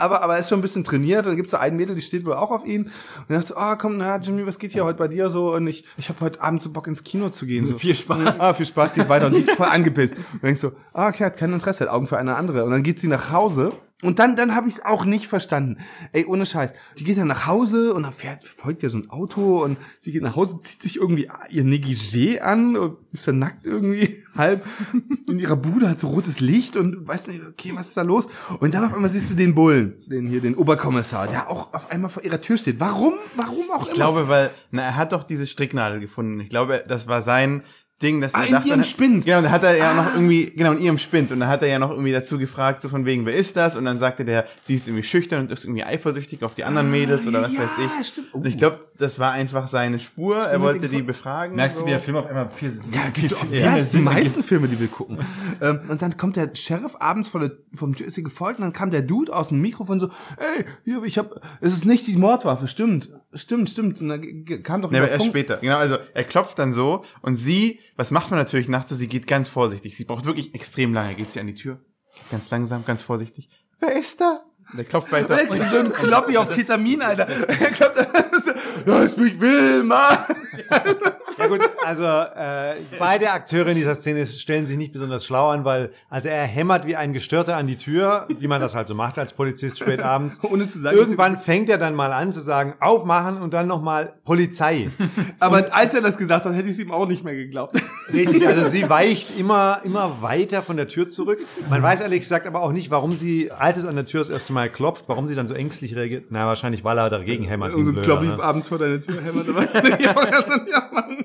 Aber aber er ist schon ein bisschen trainiert. Und dann gibt's so ein Mädel, die steht wohl auch auf ihn. Und er sagt so, ah komm, na Jimmy, was geht hier heute bei dir so? Und ich ich habe heute Abend so Bock ins Kino zu gehen. So Viel Spaß. Ah, viel Spaß, geht weiter. Und sie ist voll angepisst. Und denkst so, ah okay, hat kein Interesse, hat Augen für eine andere. Und dann geht sie nach Hause Und dann, dann habe ich es auch nicht verstanden. Ey, ohne Scheiß. Die geht dann nach Hause und dann fährt, folgt ihr so ein Auto und sie geht nach Hause, zieht sich irgendwie ihr Negligé an und ist dann nackt irgendwie halb in ihrer Bude, hat so rotes Licht und weiß nicht, okay, was ist da los? Und dann auf einmal siehst du den Bullen, den hier, den Oberkommissar, der auch auf einmal vor ihrer Tür steht. Warum? Warum auch Ich immer? glaube, weil, na, er hat doch diese Stricknadel gefunden. Ich glaube, das war sein Ding, dass Ah, er in ihrem Spind. Genau, und da hat er ja noch irgendwie, genau, in ihrem Spind. Und dann hat er ja noch irgendwie dazu gefragt, so von wegen, wer ist das? Und dann sagte der, sie ist irgendwie schüchtern und ist irgendwie eifersüchtig auf die anderen Mädels oder was ja, weiß ich. stimmt. Und ich glaube, das war einfach seine Spur. er hat wollte die befragen. Merkst du, so. wie der Film auf einmal viel, Ja, viel, gibt viel ja, mehr die meisten? Filme, die wir gucken. ähm, und dann kommt der Sheriff abends vor der, vom Tür, ist sie gefolgt, und dann kam der Dude aus dem Mikrofon so, ey, hier, ich hab, es ist nicht die Mordwaffe, stimmt, stimmt, stimmt. Und dann kam doch über aber erst Funk- später. Genau, also er klopft dann so und sie, was macht man natürlich nachts so? Sie geht ganz vorsichtig. Sie braucht wirklich extrem lange. Geht sie an die Tür, geht ganz langsam, ganz vorsichtig. Wer ist da? Und er klopft weiter. Ey, so ein Kloppi auf Ketamin, Alter. Er kloppt, ja, ist mich Wilma. Ja gut, also äh, beide Akteure in dieser Szene stellen sich nicht besonders schlau an, weil also er hämmert wie ein Gestörter an die Tür, wie man das halt so macht als Polizist spät abends. Ohne zu sagen, Irgendwann fängt er dann mal an zu sagen, aufmachen und dann nochmal Polizei. Aber als er das gesagt hat, hätte ich es ihm auch nicht mehr geglaubt. Richtig, also sie weicht immer, immer weiter von der Tür zurück. Man weiß ehrlich gesagt aber auch nicht, warum sie, als es an der Tür das erste Mal klopft, warum sie dann so ängstlich reagiert. Na, wahrscheinlich, weil er dagegen hämmert. wie ein Und so ein Blöder, Kloppi ne? abends vor deiner Tür hämmert. so, ja, Mann.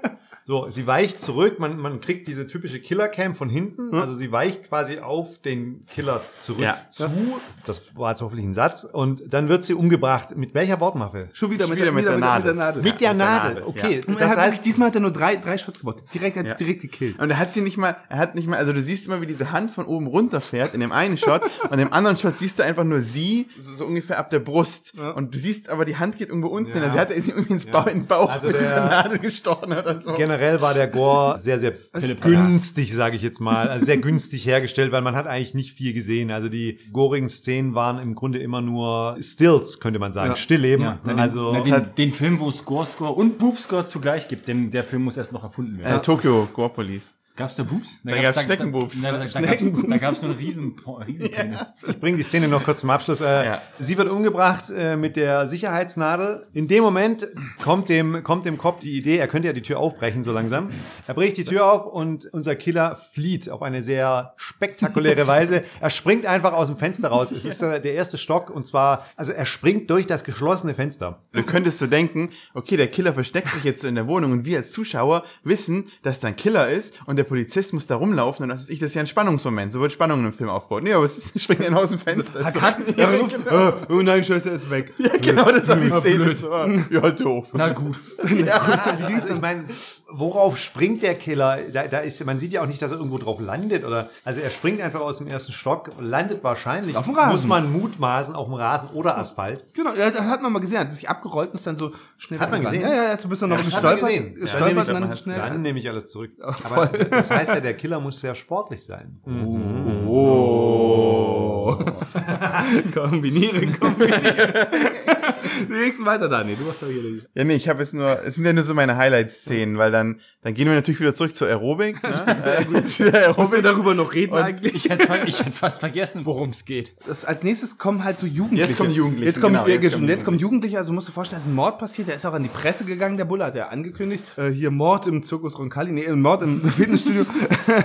So, sie weicht zurück, man, man kriegt diese typische Killer-Cam von hinten, also sie weicht quasi auf den Killer zurück Ja. zu, das war jetzt hoffentlich ein Satz, und dann wird sie umgebracht. Mit welcher Wortwaffe? Schon wieder, mit, wieder der, mit der Nadel. Nadel. Mit der mit der Nadel, Nadel, okay. Und Das hat wirklich, heißt, diesmal hat er nur drei, drei Shots gebaut. Direkt, er hat Ja. direkt gekillt. Und er hat sie nicht mal, er hat nicht mal, also du siehst immer, wie diese Hand von oben runterfährt in dem einen Shot und im anderen Shot siehst du einfach nur sie, so, so ungefähr ab der Brust. Und du siehst aber, die Hand geht irgendwo unten hin. Also sie hat sie irgendwie ins Bauch, in den Bauch Also mit der- dieser Nadel gestochen oder so. generell war der Gore sehr, sehr günstig, sage ich jetzt mal. Also sehr günstig hergestellt, weil man hat eigentlich nicht viel gesehen. Also die gorigen Szenen waren im Grunde immer nur Stills, könnte man sagen. Ja. Stillleben. Ja, na, den, also na, den, den Film, wo Score, Score und Boobscore zugleich gibt, denn der Film muss erst noch erfunden werden. Äh, Tokyo Gore Police. Gab's da Boobs? Da gab's Schneckenboobs. Da, da, da, gab's, da gab's nur einen riesen, riesen Penis. Ich bringe die Szene noch kurz zum Abschluss. Äh, Ja. Sie wird umgebracht äh, mit der Sicherheitsnadel. In dem Moment kommt dem, kommt dem Cop die Idee, er könnte ja die Tür aufbrechen so langsam. Er bricht die Tür auf und unser Killer flieht auf eine sehr spektakuläre Weise. Er springt einfach aus dem Fenster raus. Es ist äh, der erste Stock und zwar, also er springt durch das geschlossene Fenster. Du könntest so denken, okay, der Killer versteckt sich jetzt so in der Wohnung und wir als Zuschauer wissen, dass da ein Killer ist und der Polizist muss da rumlaufen und das ist, ich, das ist ja ein Spannungsmoment. So wird Spannung im Film aufgebaut. Nee, aber es ist, springt er aus dem Fenster. Hat, So- hat, ja, ja, genau. oh nein, Scheiße, er ist weg. ja, genau, das war die Szene. So, Ja, doof. Na gut. Also ich meine, worauf springt der Killer? Da, da ist, man sieht ja auch nicht, dass er irgendwo drauf landet oder, also er springt einfach aus dem ersten Stock, landet wahrscheinlich, Auf dem Rasen. muss man mutmaßen, auf dem Rasen oder Asphalt. Genau, ja, das hat man mal gesehen. Er hat sich abgerollt und ist dann so schnell Hat man gesehen? Ja, ja, jetzt bist du noch gestolpert. Ja, gestolpert und ich dann aber, schnell. Dann nehme ich alles zurück. Aber das heißt ja, der Killer muss sehr sportlich sein. Oh. kombiniere, kombiniere. Wir weiter, Dani. Du hast ja hier. Ja, nee, ich habe jetzt nur, es sind ja nur so meine Highlight-Szenen, weil dann, dann gehen wir natürlich wieder zurück zur Aerobik. Ne? Äh, zu der Müssen wir Aerobik. darüber noch reden eigentlich? Ich hätte, hätte fast vergessen, worum es geht. Das, als nächstes kommen halt so Jugendliche. Jetzt kommen Jugendliche, Jetzt kommen, genau, jetzt jetzt, kommen jetzt kommen Jugendliche. Also musst du dir vorstellen, es ist ein Mord passiert. Der ist auch an die Presse gegangen, der Bulle hat ja angekündigt. Äh, hier Mord im Zirkus Roncalli, nee, Mord im Fitnessstudio.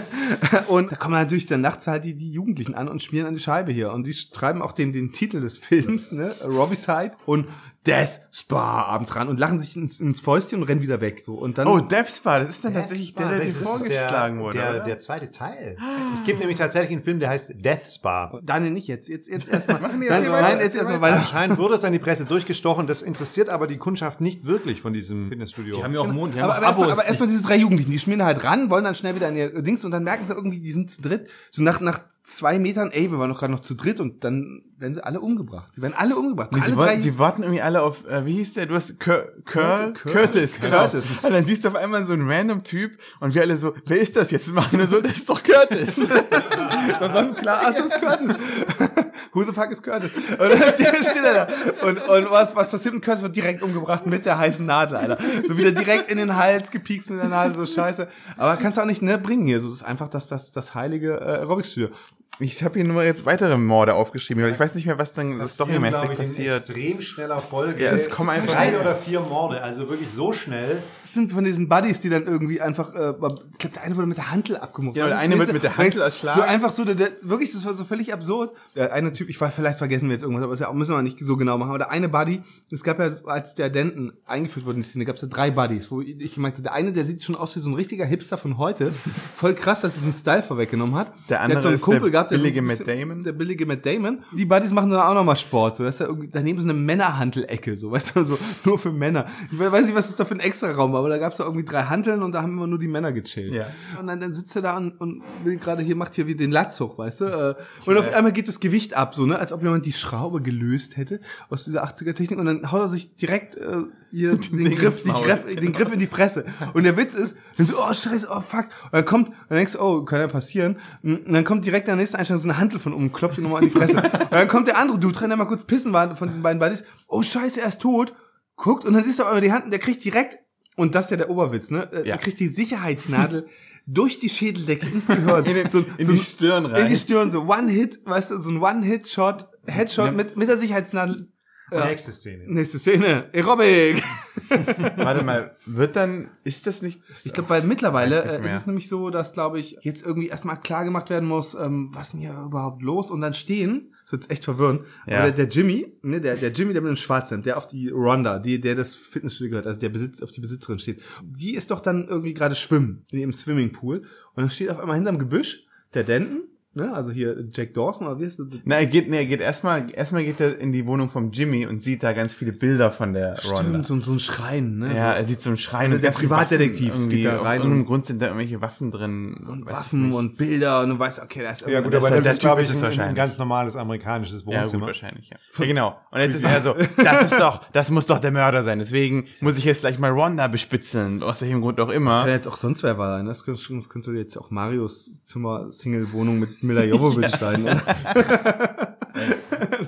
und da kommen natürlich dann nachts halt die, die Jugendlichen an und schmieren an die Scheibe hier. Und die schreiben auch den, den Titel des Films, ne? Robbyside und Death Spa abends ran und lachen sich ins, ins Fäustchen und rennen wieder weg. So, und dann Oh, Death Spa, das ist dann tatsächlich der, der dir vorgeschlagen wurde. Der, oder? der zweite Teil. Es gibt nämlich tatsächlich einen Film, der heißt Death Spa. Daniel nicht jetzt. Jetzt, jetzt erstmal. wir jetzt Nein, weiter, nein, jetzt erstmal weiter. Anscheinend wurde es an die Presse durchgestochen. Das interessiert aber die Kundschaft nicht wirklich von diesem Fitnessstudio. Die haben ja auch Mond, die haben Aber, auch aber erstmal aber erstmal diese drei Jugendlichen, die schmieren halt ran, wollen dann schnell wieder in ihr Dings und dann merken sie irgendwie, die sind zu dritt. So nach, nach zwei Metern, ey, wir waren doch gerade noch zu dritt und dann werden sie alle umgebracht. Sie werden alle umgebracht. Nee, alle sie, warten, sie warten irgendwie alle auf, äh, wie hieß der? Du hast Cur Cur Curtis. Curtis. Curtis. Curtis. Und dann siehst du auf einmal so einen random Typ und wir alle so, wer ist das jetzt? Machen wir so, das ist doch Curtis. das war sonnenklar, ach, das ist Curtis. Who the fuck is Curtis? Und dann steht, steht er da. Und, und was, was passiert mit Curtis? Wird direkt umgebracht mit der heißen Nadel, Alter. So wieder direkt in den Hals gepiekst mit der Nadel, so scheiße. Aber kannst du auch nicht, ne, bringen hier. So, das ist einfach das, das, das heilige äh, Aerobic-Studio. Ich habe hier nur jetzt weitere Morde aufgeschrieben, aber ich weiß nicht mehr, was dann das storymäßig ich, in passiert. extrem schneller Folge. Ja, es kommen einfach- drei oder vier Morde, also wirklich so schnell. Stimmt, von diesen Buddies, die dann irgendwie einfach, äh, ich glaube, der eine wurde mit der Hantel abgemuckt. Ja, der Das eine wird mit der Hantel erschlagen. So einfach so, der, der, wirklich, das war so völlig absurd. Der eine Typ, ich weiß, vielleicht vergessen wir jetzt irgendwas, aber das ja auch, müssen wir nicht so genau machen. Aber der eine Buddy, es gab ja, als der Denton eingeführt wurde in die Szene, gab es ja drei Buddies, wo ich meinte, der eine, der sieht schon aus wie so ein richtiger Hipster von heute. Voll krass, dass es einen Style vorweggenommen hat. Der andere hat so einen ist Kumpel der gehabt, der billige so ein Matt bisschen- Damon. Der billige Matt Damon. Die Buddies machen dann auch nochmal Sport, so. Das ist ja irgendwie, daneben so eine Männerhantelecke, so, weißt du, so, nur für Männer. Ich weiß nicht, was ist da für ein extra Raum, war, aber da gab es da irgendwie drei Hanteln und da haben immer nur die Männer gechillt. Ja. Und dann, dann sitzt er da und, und will gerade hier, macht hier wie den Latz hoch, weißt du? Äh, Und auf einmal geht das Gewicht ab, so, ne? Als ob jemand die Schraube gelöst hätte aus dieser 80er-Technik und dann haut er sich direkt äh, hier den, Griff, ins die. Griff, den Griff in die Fresse. Und der Witz ist, dann so, oh scheiße, oh fuck. Und dann kommt, dann denkst du, oh, kann ja passieren. Und dann kommt direkt in der nächsten Einstellung so eine Hantel von oben, kloppt ihn nochmal in die Fresse. und dann kommt der andere Dude rein, der mal kurz pissen war von diesen beiden Buddies. Oh scheiße, er ist tot. Guckt und dann siehst du aber die Hand, der kriegt direkt, und das ist ja der Oberwitz, ne? Ja. Der kriegt die Sicherheitsnadel durch die Schädeldecke ins Gehirn. In den- so, in so die Stirn rein. In die Stirn, so One-Hit, weißt du, so ein One-Hit-Shot, Headshot mit, mit der Sicherheitsnadel. Nächste Szene. Nächste Szene. Aerobic. Warte mal, wird dann, ist das nicht, Ich glaube, weil mittlerweile äh, ist es nämlich so, dass, glaube ich, jetzt irgendwie erstmal klar gemacht werden muss, ähm, was ist denn hier überhaupt los? Und dann stehen, das wird echt verwirren, Ja. aber der, der Jimmy, ne, der, der Jimmy, der mit dem Schwarzhemd, der auf die Rhonda, die, der das Fitnessstudio gehört, also der Besitz, auf die Besitzerin steht, die ist doch dann irgendwie gerade schwimmen, in ihrem Swimmingpool. Und dann steht auf einmal hinterm Gebüsch der Denton, ne, also hier Jack Dawson, oder wie ist das? na, er geht, nee, er geht erstmal, erstmal geht er in die Wohnung vom Jimmy und sieht da ganz viele Bilder von der Ronda. Stimmt, so, so ein Schrein, ne? Ja, so. er sieht so einen Schrein Also und der Privatdetektiv Waffen geht da rein und- Grund sind da irgendwelche Waffen drin. und Waffen und Bilder und du weißt, okay, da ist Ja gut, aber ist das der ist, Typ glaube ist ich, es ein, ein wahrscheinlich. ganz normales amerikanisches Ja, gut, Wohnzimmer. wahrscheinlich, ja. ja. Genau. Und jetzt ist er so, das ist doch, das muss doch der Mörder sein. Deswegen muss ich jetzt gleich mal Ronda bespitzeln. Aus welchem Grund auch Kann immer. ja jetzt auch sonst wer sein. Das könnte, das könnte jetzt auch Marios Zimmer Single-Wohnung mit Mila Jovovich sein. Oder?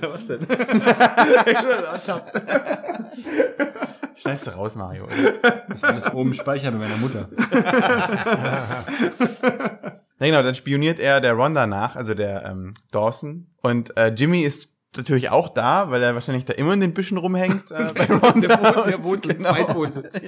Was denn? Schneidest du raus, Mario. oder? Das ist alles oben Speicher bei meiner Mutter. Na genau, dann spioniert er der Ronda nach, also der ähm, Dawson. Und äh, Jimmy ist natürlich auch da, weil er wahrscheinlich da immer in den Büschen rumhängt. Äh, bei Ronda. Der wohnt, der im genau. Zweitwohnsitz.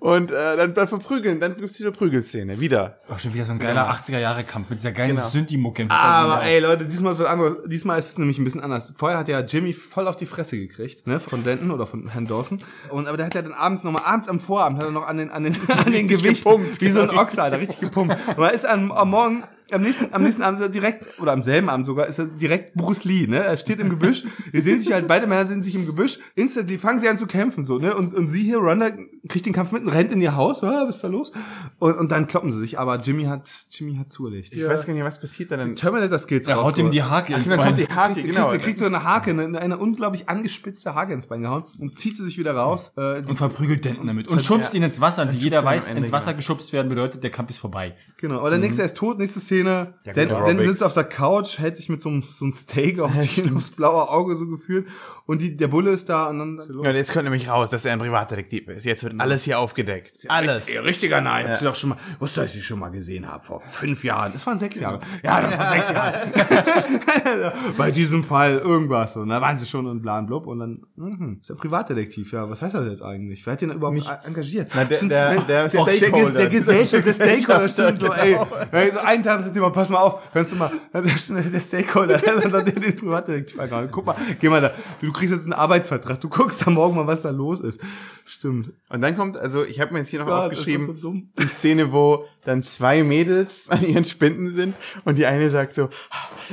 Und äh, dann bei Verprügeln, dann gibt's wieder Prügelszene. Wieder. Auch schon wieder so ein geiler 80er-Jahre-Kampf mit dieser geilen Genau. Synthi-Mucke. im Aber ey, Leute, diesmal ist was anderes. Diesmal ist es nämlich ein bisschen anders. Vorher hat ja Jimmy voll auf die Fresse gekriegt, ne, von Denton oder von Herrn Dawson. Und aber der hat ja dann abends nochmal, abends am Vorabend hat er noch an den, an den, an den Gewicht, gepumpt, wie so ein Ochse, Alter, richtig gepumpt. Und er ist am, am Morgen, am nächsten, am nächsten Abend ist er direkt, oder am selben Abend sogar, ist er direkt Bruce Lee, ne? Er steht im Gebüsch, wir sehen sich halt, beide Männer sehen sich im Gebüsch, instantly fangen sie an zu kämpfen, so, ne? Und, und sie hier, Ronda, kriegt den Kampf mit und rennt in ihr Haus, ah, was ist da los? Und, und dann kloppen sie sich, aber Jimmy hat, Jimmy hat zugelegt. Ich weiß gar nicht, was passiert da dann. Terminator Skills Er haut ihm die Hake ins Dann kommt Bein. die Hake, der genau. kriegt, der kriegt so eine Hake, eine, eine unglaublich angespitzte Hake ins Bein gehauen und zieht sie sich wieder raus. Äh, die, Und verprügelt Denton damit. Und schubst ihn ins Wasser. Und wie jeder weiß, ins Wasser genau. geschubst werden bedeutet, der Kampf ist vorbei. genau. Aber der nächste er ist tot, nächste Szene. Ja, gut, Dan, Dan sitzt auf der Couch, hält sich mit so einem, so einem Steak auf die, aufs blaue Auge so gefühlt. Und die, der Bulle ist da und dann. Ja, und jetzt kommt nämlich raus, dass er ein Privatdetektiv ist. Jetzt wird alles hier aufgedeckt. Alles. Ey, richtiger Nein, ich hab sie doch schon mal, wusste, dass ich sie schon mal gesehen habe, vor fünf Jahren. Das waren sechs Jahre. Ja, das waren sechs Jahre. Bei diesem Fall irgendwas. Und da waren sie schon und bla blub. Und dann, mhm, ist der Privatdetektiv, ja, was heißt das jetzt eigentlich? Wer hat den überhaupt engagiert? Na, der- der- ne, der der, Stakeholder. der, Gesellschaft, der Stakeholder stimmt so, ey, ey, einen Tag sagt jemand, pass mal auf, hörst du mal, der, der Stakeholder, der hat den, den Privatdetektiv angehauen. Guck mal, geh mal da, du kriegst jetzt einen Arbeitsvertrag, du guckst da morgen mal, was da los ist. Stimmt. Und dann kommt, also ich habe mir jetzt hier noch das aufgeschrieben, so die Szene, wo dann zwei Mädels an ihren Spenden sind und die eine sagt so,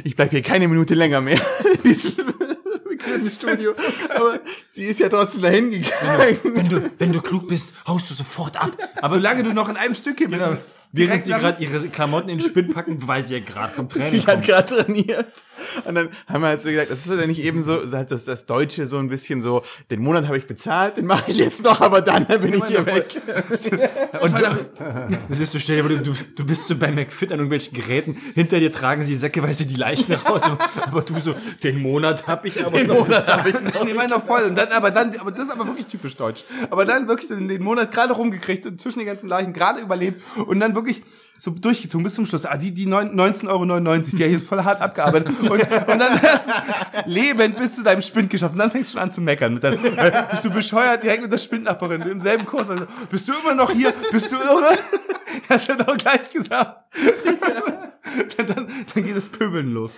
ich bleib hier keine Minute länger mehr in diesem bequemen Studio. Aber sie ist ja trotzdem dahin gegangen. Wenn du, wenn du klug bist, haust du sofort ab. Aber Solange du noch in einem Stück hier bist. Genau. Während sie gerade ihre Klamotten in den Spind packen, weil sie ja gerade vom Training Die hat kommen. gerade trainiert. Und dann haben wir halt so gesagt, das ist ja nicht eben so, halt das, das Deutsche so ein bisschen so, den Monat habe ich bezahlt, den mache ich jetzt noch, aber dann bin ich hier weg. Und das ist so, stell dir vor, du, du bist so bei McFit an irgendwelchen Geräten, hinter dir tragen sie säckeweise die Leichen raus, aber du so, den Monat hab ich aber noch bezahlt. Nee, meine noch voll. Und dann, aber dann, aber das ist aber wirklich typisch deutsch. Aber dann wirklich den, den Monat gerade rumgekriegt und zwischen den ganzen Leichen gerade überlebt und dann wirklich so durchgezogen bis zum Schluss. Ah, die, die neun- 19,99 Euro, die er hier voll hart abgearbeitet. Und, und dann hast du lebend bis zu deinem Spind geschafft. Und dann fängst du schon an zu meckern. Mit deinem, äh, bist du bescheuert direkt mit der Spindnachbarin im selben Kurs. Also, bist du immer noch hier? Bist du irre? Hast du doch gleich gesagt. dann, dann, dann geht das Pöbeln los.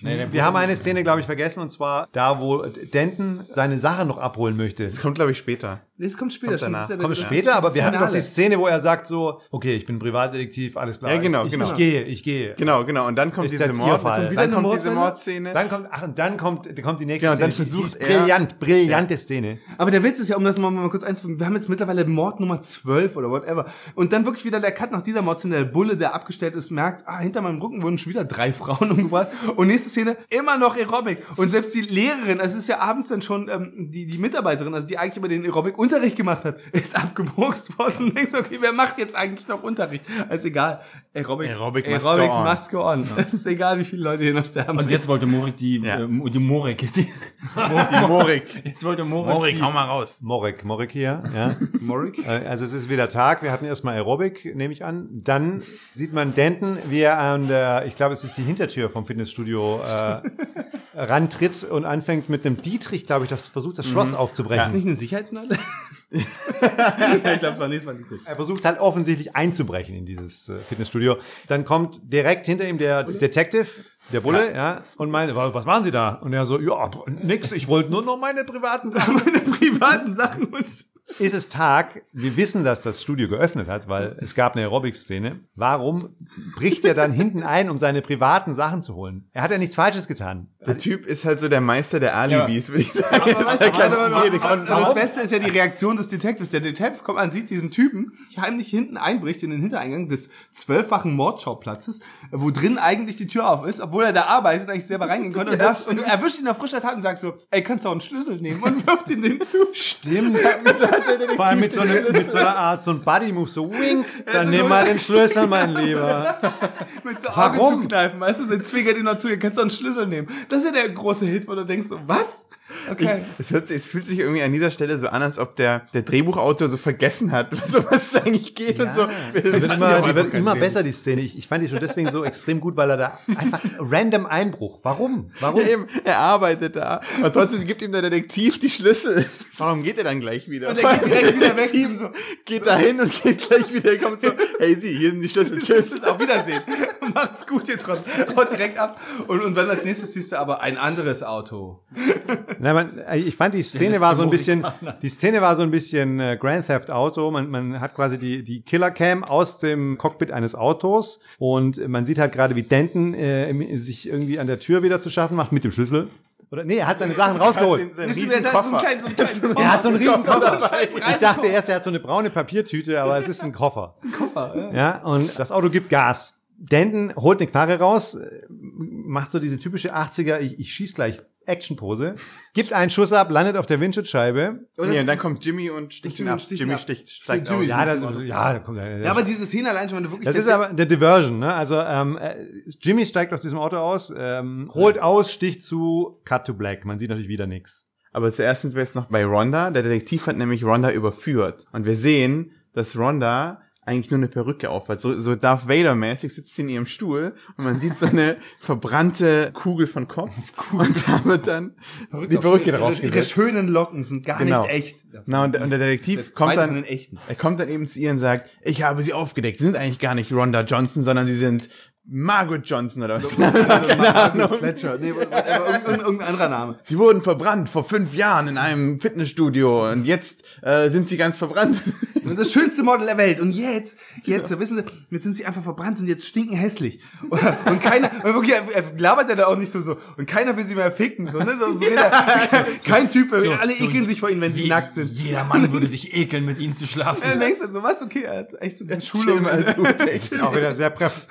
Wir haben eine Szene, glaube ich, vergessen, und zwar da, wo Denton seine Sachen noch abholen möchte. Das kommt, glaube ich, später. Das kommt später. Kommt danach. Ja Kommt später, aber wir hatten doch Finale. die Szene, wo er sagt so, okay, ich bin Privatdetektiv, alles klar. Ja, genau, ich, genau. Ich gehe, ich gehe. Genau, genau. Und dann kommt Ist diese Mord, dann Wieder eine kommt diese Mordwelle? Mordszene. Dann kommt, ach, und dann kommt, kommt die nächste Genau, dann Szene. Die- versucht die ist er- brillant, brillante Szene. Aber der Witz ist ja, um das mal, mal kurz einzufügen, wir haben jetzt mittlerweile Mord Nummer 12 oder whatever. Und dann wirklich wieder der Cut nach dieser Mordszene, der Bulle, der abgestellt ist, merkt, ah, hinter meinem Rücken wurden schon wieder drei Frauen umgebracht. Und nächste Szene, immer noch Aerobic. Und selbst die Lehrerin, also es ist ja abends dann schon ähm, die, die Mitarbeiterin, also die eigentlich über den Aerobic-Unterricht gemacht hat, ist abgemurkst worden. Und denkst, okay, wer macht jetzt eigentlich noch Unterricht? Also egal, Aerobic, Aerobic must Aerobic go on. must go on. Es ist egal, wie viele Leute hier noch sterben. Und jetzt wollte Morik die, Ja. äh, die Morik, die, Die Morik. jetzt wollte Morik, die, mal raus. Morik, Morik hier, ja. Morik? Äh, Also es ist wieder Tag, wir hatten erstmal Aerobic, nehme ich an. Dann sieht man Denton, wie er an der, ich glaube, es ist die Hintertür vom Fitnessstudio, äh, rantritt und anfängt mit einem Dietrich, glaube ich, das versucht, das Schloss aufzubrechen. Ist nicht eine Sicherheitsnadel? Ja, ich glaube, nicht, es war nicht. Er versucht halt offensichtlich einzubrechen in dieses äh, Fitnessstudio. Dann kommt direkt hinter ihm der Detective, der Bulle, ja, und meint, "Wa- was machen Sie da? Und er so, ja, nix, ich wollte nur noch meine privaten Sachen. Meine privaten Sachen und Ist es Tag, wir wissen, dass das Studio geöffnet hat, weil es gab eine Aerobics-Szene. Warum bricht er dann hinten ein, um seine privaten Sachen zu holen? Er hat ja nichts Falsches getan. Der Typ ist halt so der Meister der Alibis, würde ich sagen. Aber weißt du, Er kann aber- aber- das Beste ist ja die Reaktion des Detectives. Der Detective kommt an, sieht diesen Typen, heimlich hinten einbricht in den Hintereingang des zwölffachen Mordschauplatzes, wo drin eigentlich die Tür auf ist, obwohl er da arbeitet, eigentlich selber reingehen konnte und, darf, und erwischt ihn auf frischer Tat und sagt so, ey, kannst du auch einen Schlüssel nehmen und wirft ihn den zu. Stimmt. Vor allem mit so, einer, mit so einer Art, so ein Buddy-Move, so wink, dann nimm mal den Schlüssel, mein Lieber. Mit so Warum? Augen zukneifen, weißt du, dann zwinkert ihn noch zu, ihr kannst du einen Schlüssel nehmen. Das ist ja der große Hit, wo du denkst so, was? Okay. Es, hört sich, es fühlt sich irgendwie an dieser Stelle so an, als ob der, der Drehbuchautor so vergessen hat, so was es eigentlich geht und so. Die wird immer, die wird immer besser, die Szene. Ich, ich fand die schon deswegen so extrem gut, weil er da einfach random Einbruch. Warum? Warum? Ja, eben, er arbeitet da. Und trotzdem gibt ihm der Detektiv die Schlüssel. Warum geht er dann gleich wieder? Und er geht direkt wieder weg. Detektiv so, geht da hin und geht gleich wieder. Er kommt so, hey Sie, hier sind die Schlüssel. Tschüss, auf Wiedersehen. Macht's gut, ihr Trottel. Haut direkt ab. Und, und dann als nächstes siehst du aber ein anderes Auto. Nein, man, ich fand die Szene war so ein bisschen, die Szene war so ein bisschen äh, Grand Theft Auto. Man, man hat quasi die, die Killer Cam aus dem Cockpit eines Autos und man sieht halt gerade, wie Denton äh, sich irgendwie an der Tür wieder zu schaffen macht mit dem Schlüssel. Oder nee, er hat seine Sachen rausgeholt. Ein ein Er hat so einen riesen Koffer. Ich dachte erst, er hat so eine braune Papiertüte, aber es ist ein Koffer. Koffer. Ja. Ja, und das Auto gibt Gas. Denton holt eine Knarre raus, äh, macht so diese typische 80er, ich, ich schieß gleich Action-Pose, gibt einen Schuss ab, landet auf der Windschutzscheibe. Und Nee, das- und dann kommt Jimmy und sticht ihn Jimmy ab. und sticht ihn Jimmy ab. sticht, steigt Jimmy aus. Ja, das, ja, da kommt, ja, aber diese Szene allein schon, wenn du wirklich... das ist aber der Diversion, ne? Also ähm, äh, Jimmy steigt aus diesem Auto aus, ähm, holt aus, sticht zu, cut to black. Man sieht natürlich wieder nichts. Aber zuerst sind wir jetzt noch bei Rhonda. Der Detektiv hat nämlich Rhonda überführt. Und wir sehen, dass Rhonda eigentlich nur eine Perücke aufhat. So, so Darth Vader-mäßig sitzt sie in ihrem Stuhl und man sieht so eine verbrannte Kugel von Kopf. Und damit dann die Perücke Ihre draufgesetzt. schönen Locken sind gar Genau. nicht echt. Na, und, der- und der Detektiv Der kommt dann, von den echten. er kommt dann eben zu ihr und sagt, ich habe sie aufgedeckt. Sie sind eigentlich gar nicht Rhonda Johnson, sondern sie sind Margaret Johnson oder was. Margaret Fletcher. Nee, irgendein, irgendein anderer Name. Sie wurden verbrannt vor fünf Jahren in einem Fitnessstudio und jetzt äh, sind sie ganz verbrannt. Und das schönste Model der Welt. Und jetzt, jetzt, wissen Sie, jetzt sind sie einfach verbrannt und jetzt stinken hässlich. Und, und keiner, und wirklich, er, er labert ja da auch nicht so, so. Und keiner will sie mehr ficken, so, ne? So, so redet er, kein Typ, alle ekeln sich vor ihnen, wenn sie Je- nackt sind. Jeder Mann würde sich ekeln, mit ihnen zu Und schlafen. dann denkst du so, was, okay, er hat echt so eine Schulung. Schulung als gut, echt. Auch wieder sehr pref-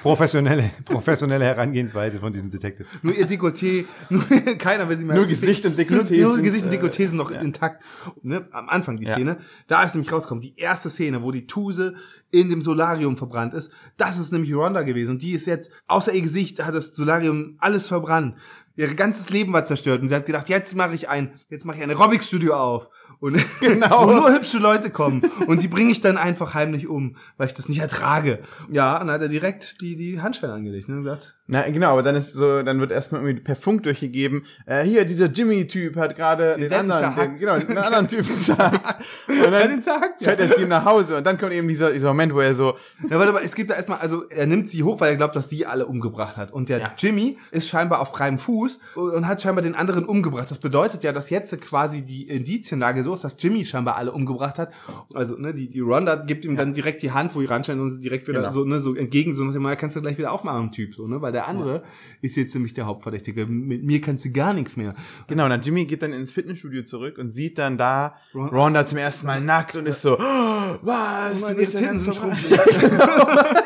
professionelle, Herangehensweise von diesem Detective. Nur ihr Dekolleté, nur, keiner will sie mehr. Nur Gesicht und Nur, Dekolleté nur sind, Gesicht und äh, Dekolleté sind noch intakt. Ne? Am Anfang die Ja. Szene. Da ist nämlich rausgekommen, die erste Szene, wo die Tuse in dem Solarium verbrannt ist. Das ist nämlich Rhonda gewesen. Und die ist jetzt, außer ihr Gesicht, hat das Solarium alles verbrannt. Ihr ganzes Leben war zerstört und sie hat gedacht, jetzt mache ich ein, jetzt mache ich ein Aerobic-Studio auf. Und Genau. wo nur hübsche Leute kommen. Und die bringe ich dann einfach heimlich um, weil ich das nicht ertrage. Ja, und dann hat er direkt die, die Handschellen angelegt. Ne? und gesagt, Na, genau, aber dann ist so, dann wird erstmal irgendwie per Funk durchgegeben, äh, hier, dieser Jimmy-Typ hat gerade den, Deppen anderen, den, genau, den anderen Typen zerhackt. Und Er hat dann ihn zerhackt, ja. fährt er zu ihm nach Hause und dann kommt eben dieser, dieser Moment, wo er so, Ja, warte mal, es gibt da erstmal, also er nimmt sie hoch, weil er glaubt, dass sie alle umgebracht hat. Und der Ja. Jimmy ist scheinbar auf freiem Fuß und hat scheinbar den anderen umgebracht. Das bedeutet ja, dass jetzt quasi die Indizienlage so ist, dass Jimmy scheinbar alle umgebracht hat. Also, ne, die, die Ronda gibt ihm dann direkt die Hand, wo die ranstellen und sie direkt wieder Genau. so, ne, so entgegen, so nach dem Mal, kannst du gleich wieder aufmachen, Typ, so, ne, weil der andere ist jetzt nämlich der Hauptverdächtige. Mit mir kannst du gar nichts mehr. genau, dann Jimmy geht dann ins Fitnessstudio zurück und sieht dann da Ron- Ronda zum ersten Mal nackt und ist so, oh, was, Meine du bist ja ganz.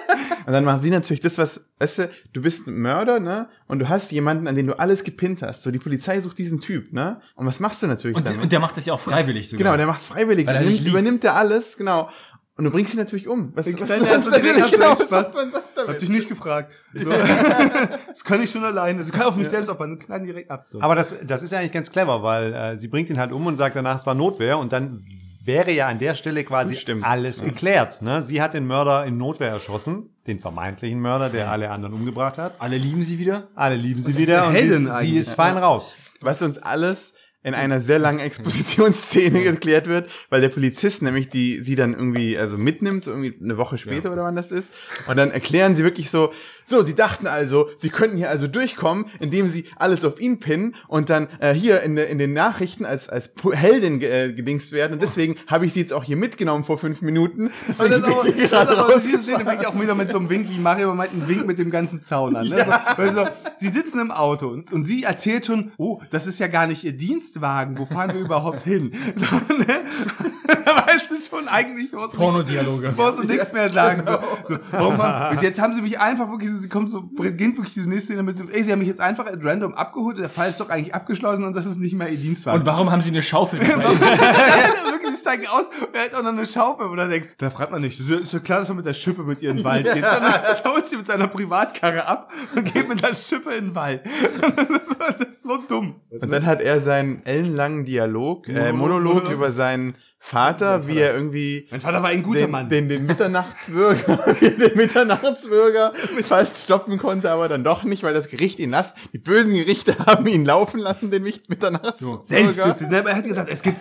Und dann machen sie natürlich das, was, weißt du, du bist ein Mörder, ne? Und du hast jemanden, an den du alles gepinnt hast. So, die Polizei sucht diesen Typ, ne? Und was machst du natürlich Und, damit? und der macht das ja auch freiwillig sogar. Genau, der macht's freiwillig. Weil er Nimmt, übernimmt er alles, genau. Und du bringst ihn natürlich um. Was, Kleinen erst so direkt genau, was was? man das Hab dich nicht gefragt. So. das kann ich schon alleine. Also, ich kann auf mich selbst aufpassen. Knallen direkt ab. So. Aber das, das ist ja eigentlich ganz clever, weil äh, sie bringt ihn halt um und sagt danach, es war Notwehr und dann wäre ja an der Stelle quasi Stimmt. alles geklärt. Ne? Sie hat den Mörder in Notwehr erschossen, den vermeintlichen Mörder, der alle anderen umgebracht hat. Alle lieben sie wieder. Alle lieben sie wieder und sie Heldin ist, sie ist fein raus. Was uns alles in einer sehr langen Expositionsszene geklärt wird, weil der Polizist nämlich die sie dann irgendwie also mitnimmt, so irgendwie eine Woche später oder wann das ist. Und dann erklären sie wirklich so, so, sie dachten also, sie könnten hier also durchkommen, indem sie alles auf ihn pinnen und dann äh, hier in, in den Nachrichten als, als Heldin ge- äh, gedingst werden. Und deswegen habe ich sie jetzt auch hier mitgenommen vor fünf Minuten. Und Deswegen das aber, ich hier das aber diese Szene fängt ja auch wieder mit so einem Wink, wie Mario meint, ein Wink mit dem ganzen Zaun an. Ne? So, weil so, sie sitzen im Auto und, und sie erzählt schon, oh, das ist ja gar nicht ihr Dienstwagen, wo fahren wir überhaupt hin? So, ne? weißt du schon eigentlich, du Pornodialoge. brauchst du nichts mehr sagen. So, so, warum jetzt haben sie mich einfach wirklich, so, sie kommt so, beginnt wirklich diese nächste Szene mit so, ey, sie haben mich jetzt einfach at random abgeholt, der Fall ist doch eigentlich abgeschlossen und das ist nicht mehr ihr Dienstwagen. Und warum haben sie eine Schaufel dabei? wirklich, sie steigen aus und er hat auch noch eine Schaufel, wo du denkst, da fragt man nicht. Ist ja- klar, dass man mit der Schippe mit ihr in den Wald geht. Sondern das holt sie mit seiner Privatkarre ab und geht mit der Schippe in den Wald. Das ist- das ist so dumm. Und dann hat er seinen ellenlangen Dialog, äh, Monolog. Monolog über seinen Vater, wie er irgendwie Mein Vater war ein guter den, Mann. Den, den Mitternachtsbürger, den Mitternachtsbürger fast stoppen konnte, aber dann doch nicht, weil das Gericht ihn lässt. Die bösen Gerichte haben ihn laufen lassen, den Mitternachtsbürger. Selbstschutz. Er hat gesagt, es gibt,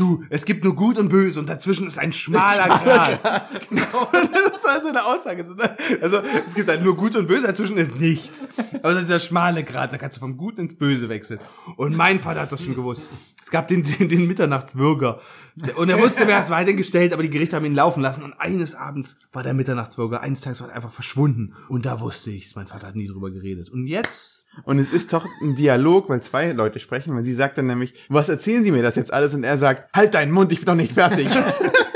du, es gibt nur Gut und Böse und dazwischen ist ein schmaler Grat. das war so eine Aussage. ne? Also, es gibt halt nur Gut und Böse, dazwischen ist nichts. Aber das ist der schmale Grat, da kannst du vom Guten ins Böse wechseln. Und mein Vater hat das schon gewusst. Es gab den, den, den Mitternachtsbürger. Und er wusste, wer es weitergestellt, aber die Gerichte haben ihn laufen lassen. Und eines Abends war der Mitternachtsbürger, eines Tages war er einfach verschwunden. Und da wusste ich's. Mein Vater hat nie drüber geredet. Und jetzt Und es ist doch ein Dialog, weil zwei Leute sprechen, weil sie sagt dann nämlich, was erzählen Sie mir das jetzt alles? Und er sagt, halt deinen Mund, ich bin doch nicht fertig.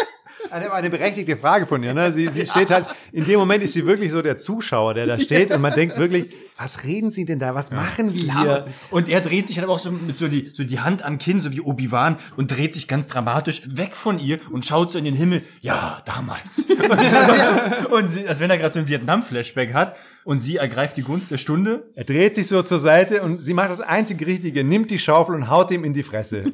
Eine, eine berechtigte Frage von ihr. Ne? Sie, sie steht halt, in dem Moment ist sie wirklich so der Zuschauer, der da steht und man denkt wirklich, was reden Sie denn da? Was machen Sie hier? Und er dreht sich dann aber auch so mit so die, so die Hand an Kinn, so wie Obi-Wan, und dreht sich ganz dramatisch weg von ihr und schaut so in den Himmel. Ja, damals. und sie, als wenn er gerade so ein Vietnam-Flashback hat. Und sie ergreift die Gunst der Stunde. Er dreht sich so zur Seite und sie macht das einzig Richtige, nimmt die Schaufel und haut ihm in die Fresse.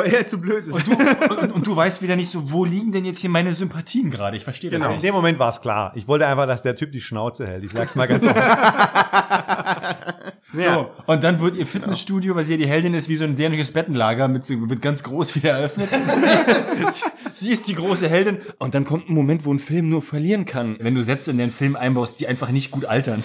Weil er zu blöd ist. Und du, und, und du weißt wieder nicht so, wo liegen denn jetzt hier meine Sympathien gerade? Ich verstehe das In nicht. dem Moment war es klar. Ich wollte einfach, dass der Typ die Schnauze hält. Ich sag's mal ganz offen. So, und dann wird ihr Fitnessstudio, weil sie ja die Heldin ist, wie so ein dämliches Bettenlager, mit, wird ganz groß wieder eröffnet. Sie, sie, ist die große Heldin. Und dann kommt ein Moment, wo ein Film nur verlieren kann, wenn du Sätze in den Film einbaust, die einfach nicht gut altern.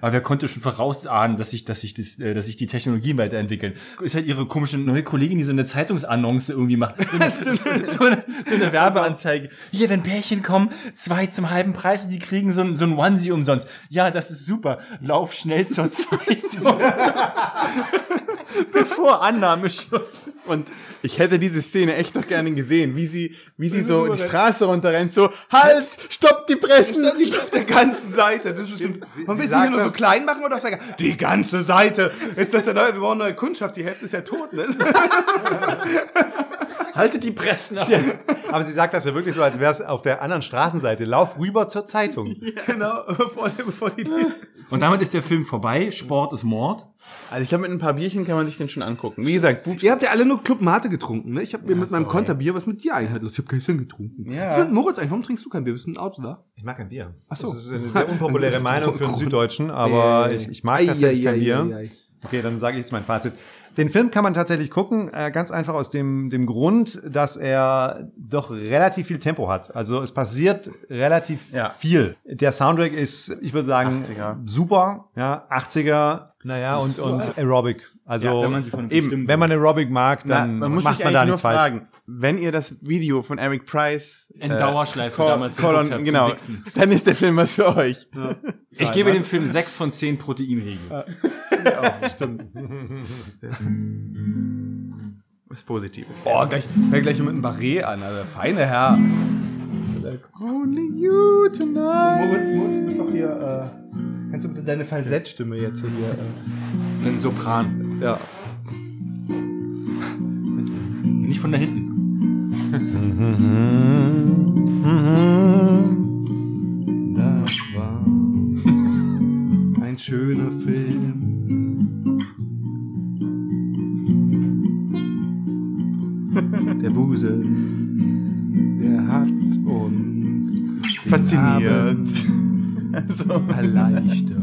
Aber wer konnte schon vorausahnen, dass sich, dass sich, das, äh, dass sich die Technologien weiterentwickeln? Ist halt ihre komische neue Kollegin, die so eine Zeitungsannonce irgendwie macht. So eine, so, eine, so eine Werbeanzeige. Hier, wenn Pärchen kommen, zwei zum halben Preis und die kriegen so ein, so ein Onesie umsonst. Ja, das ist super. Lauf schnell zur Zeitung. Bevor Annahmeschluss ist. Und ich hätte diese Szene echt noch gerne gesehen, wie sie, wie sie so die Straße runterrennt, so, halt, stopp die Pressen! nicht auf der ganzen Seite. Das ist stimmt. Man will sie hier nur so klein machen oder sagen, die ganze Seite. Jetzt sagt er, wir brauchen neue Kundschaft, die Hälfte ist ja tot. Ne? Haltet die Pressen ab. Aber sie sagt das ja wirklich so, als wäre es auf der anderen Straßenseite. Lauf rüber zur Zeitung. genau, bevor, bevor die. Und damit ist der Film vorbei. Sport ist Mord. Also ich glaube, mit ein paar Bierchen kann man sich den schon angucken. Wie gesagt, Boobs Ihr habt ja alle nur Club Mate getrunken, ne? Ich habe mir mit meinem Konterbier, was mit dir eigentlich los? Ich habe gestern getrunken. Ja. Was ist mit Moritz eigentlich? Warum trinkst du kein Bier? Bist du ein Auto da? Ich mag kein Bier. Ach so. Das ist eine sehr unpopuläre Meinung für einen. Süddeutschen, aber ich, ich mag tatsächlich kein Bier. Okay, dann sage ich jetzt mein Fazit. Den Film kann man tatsächlich gucken, äh, ganz einfach aus dem, dem Grund, dass er doch relativ viel Tempo hat. Also es passiert relativ Ja. viel. Der Soundtrack ist, ich würde sagen, 80er. super. Ja, 80er, naja, und, und Aerobic. Also Ja, wenn man sie von eben, bestimmt- wenn man Aerobic mag, Na, dann man muss macht sich man da nichts falsch. fragen, wenn ihr das Video von Eric Price In Dauerschleife Col- damals geguckt habt genau, dann ist der Film was für euch. Ich gebe dem Film 6 von 10 Proteinriegel. Was Positives. Oh, gleich, gleich mit einem Barret an, also feine Herr. Only you tonight. Moritz, Moritz, du bist doch hier, äh, kannst du bitte deine Falsettstimme jetzt hier, äh, Den Sopran. ja. Nicht von da hinten. Das war ein schöner Film. Der Buse, der hat uns Fasziniert. Abend Also, erleichtert.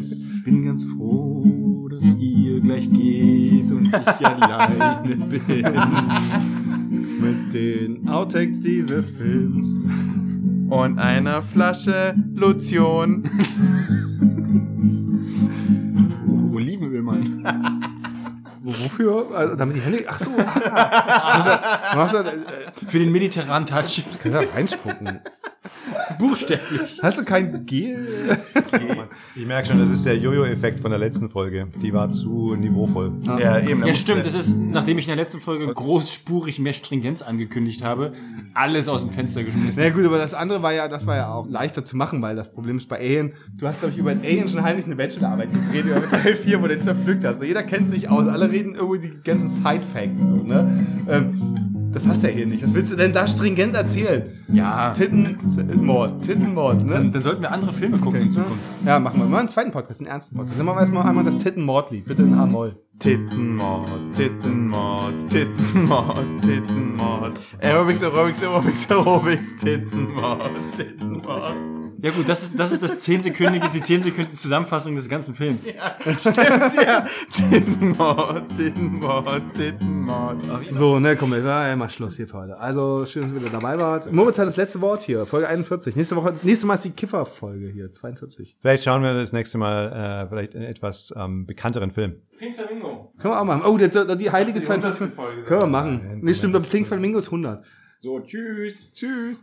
Ich bin ganz froh, dass ihr gleich geht und ich alleine bin. Mit den Outtakes dieses Films. und einer Flasche Lotion. Olivenöl, Mann. Wo- Wofür? Also, damit die Hände. Ach so. Ah. Also, machst du, äh, Für den mediterranen Touch. kannst du da reinspucken. Buchstäblich. Hast du kein Gel? Ich merke schon, das ist der Jojo-Effekt von der letzten Folge. Die war zu niveauvoll. Ja, eben. Ja, stimmt. Das ist, nachdem ich in der letzten Folge großspurig mehr Stringenz angekündigt habe, alles aus dem Fenster geschmissen. Na gut, aber das andere war ja, das war ja auch leichter zu machen, weil das Problem ist bei Alien, du hast, glaube ich, über Alien schon heimlich eine Bachelorarbeit gedreht, über Teil 4, wo du den zerpflückt hast. So, jeder kennt sich aus, alle reden irgendwie die ganzen Side-Facts, so, ne? Ähm, das hast du ja hier nicht. Was willst du denn da stringent erzählen? Ja. Tittenmord, Tittenmord, Dann, ne? dann sollten wir andere Filme gucken in Zukunft. Ja, machen wir. Mal einen zweiten Podcast, einen ernsten Podcast. Dann machen wir erstmal einmal das Tittenmordlied, bitte in A-Moll. Tittenmord, Tittenmord, Tittenmord, Tittenmord. Aerobics, Aerobics, Aerobics, Aerobics, Tittenmord, Tittenmord. Ja gut, das ist, das ist das 10-sekündige, die 10-sekündige Zusammenfassung des ganzen Films. Ja, Tittenmord, Tittenmord, Tittenmord. So, ne, komm, wir ja, mal Schluss hier für heute. Also, schön, dass ihr wieder dabei wart. Moritz hat das letzte Wort hier, Folge 41. Nächste Woche, nächste Mal ist die Kiffer-Folge hier, 42. Vielleicht schauen wir das nächste Mal äh, vielleicht einen etwas ähm, bekannteren Film. Pink Flamingo. Können wir auch machen. Oh, der, die heilige 42. 100. Folge Können wir machen. Nee, stimmt, Pink Flamingo ist 100. So, tschüss. Tschüss.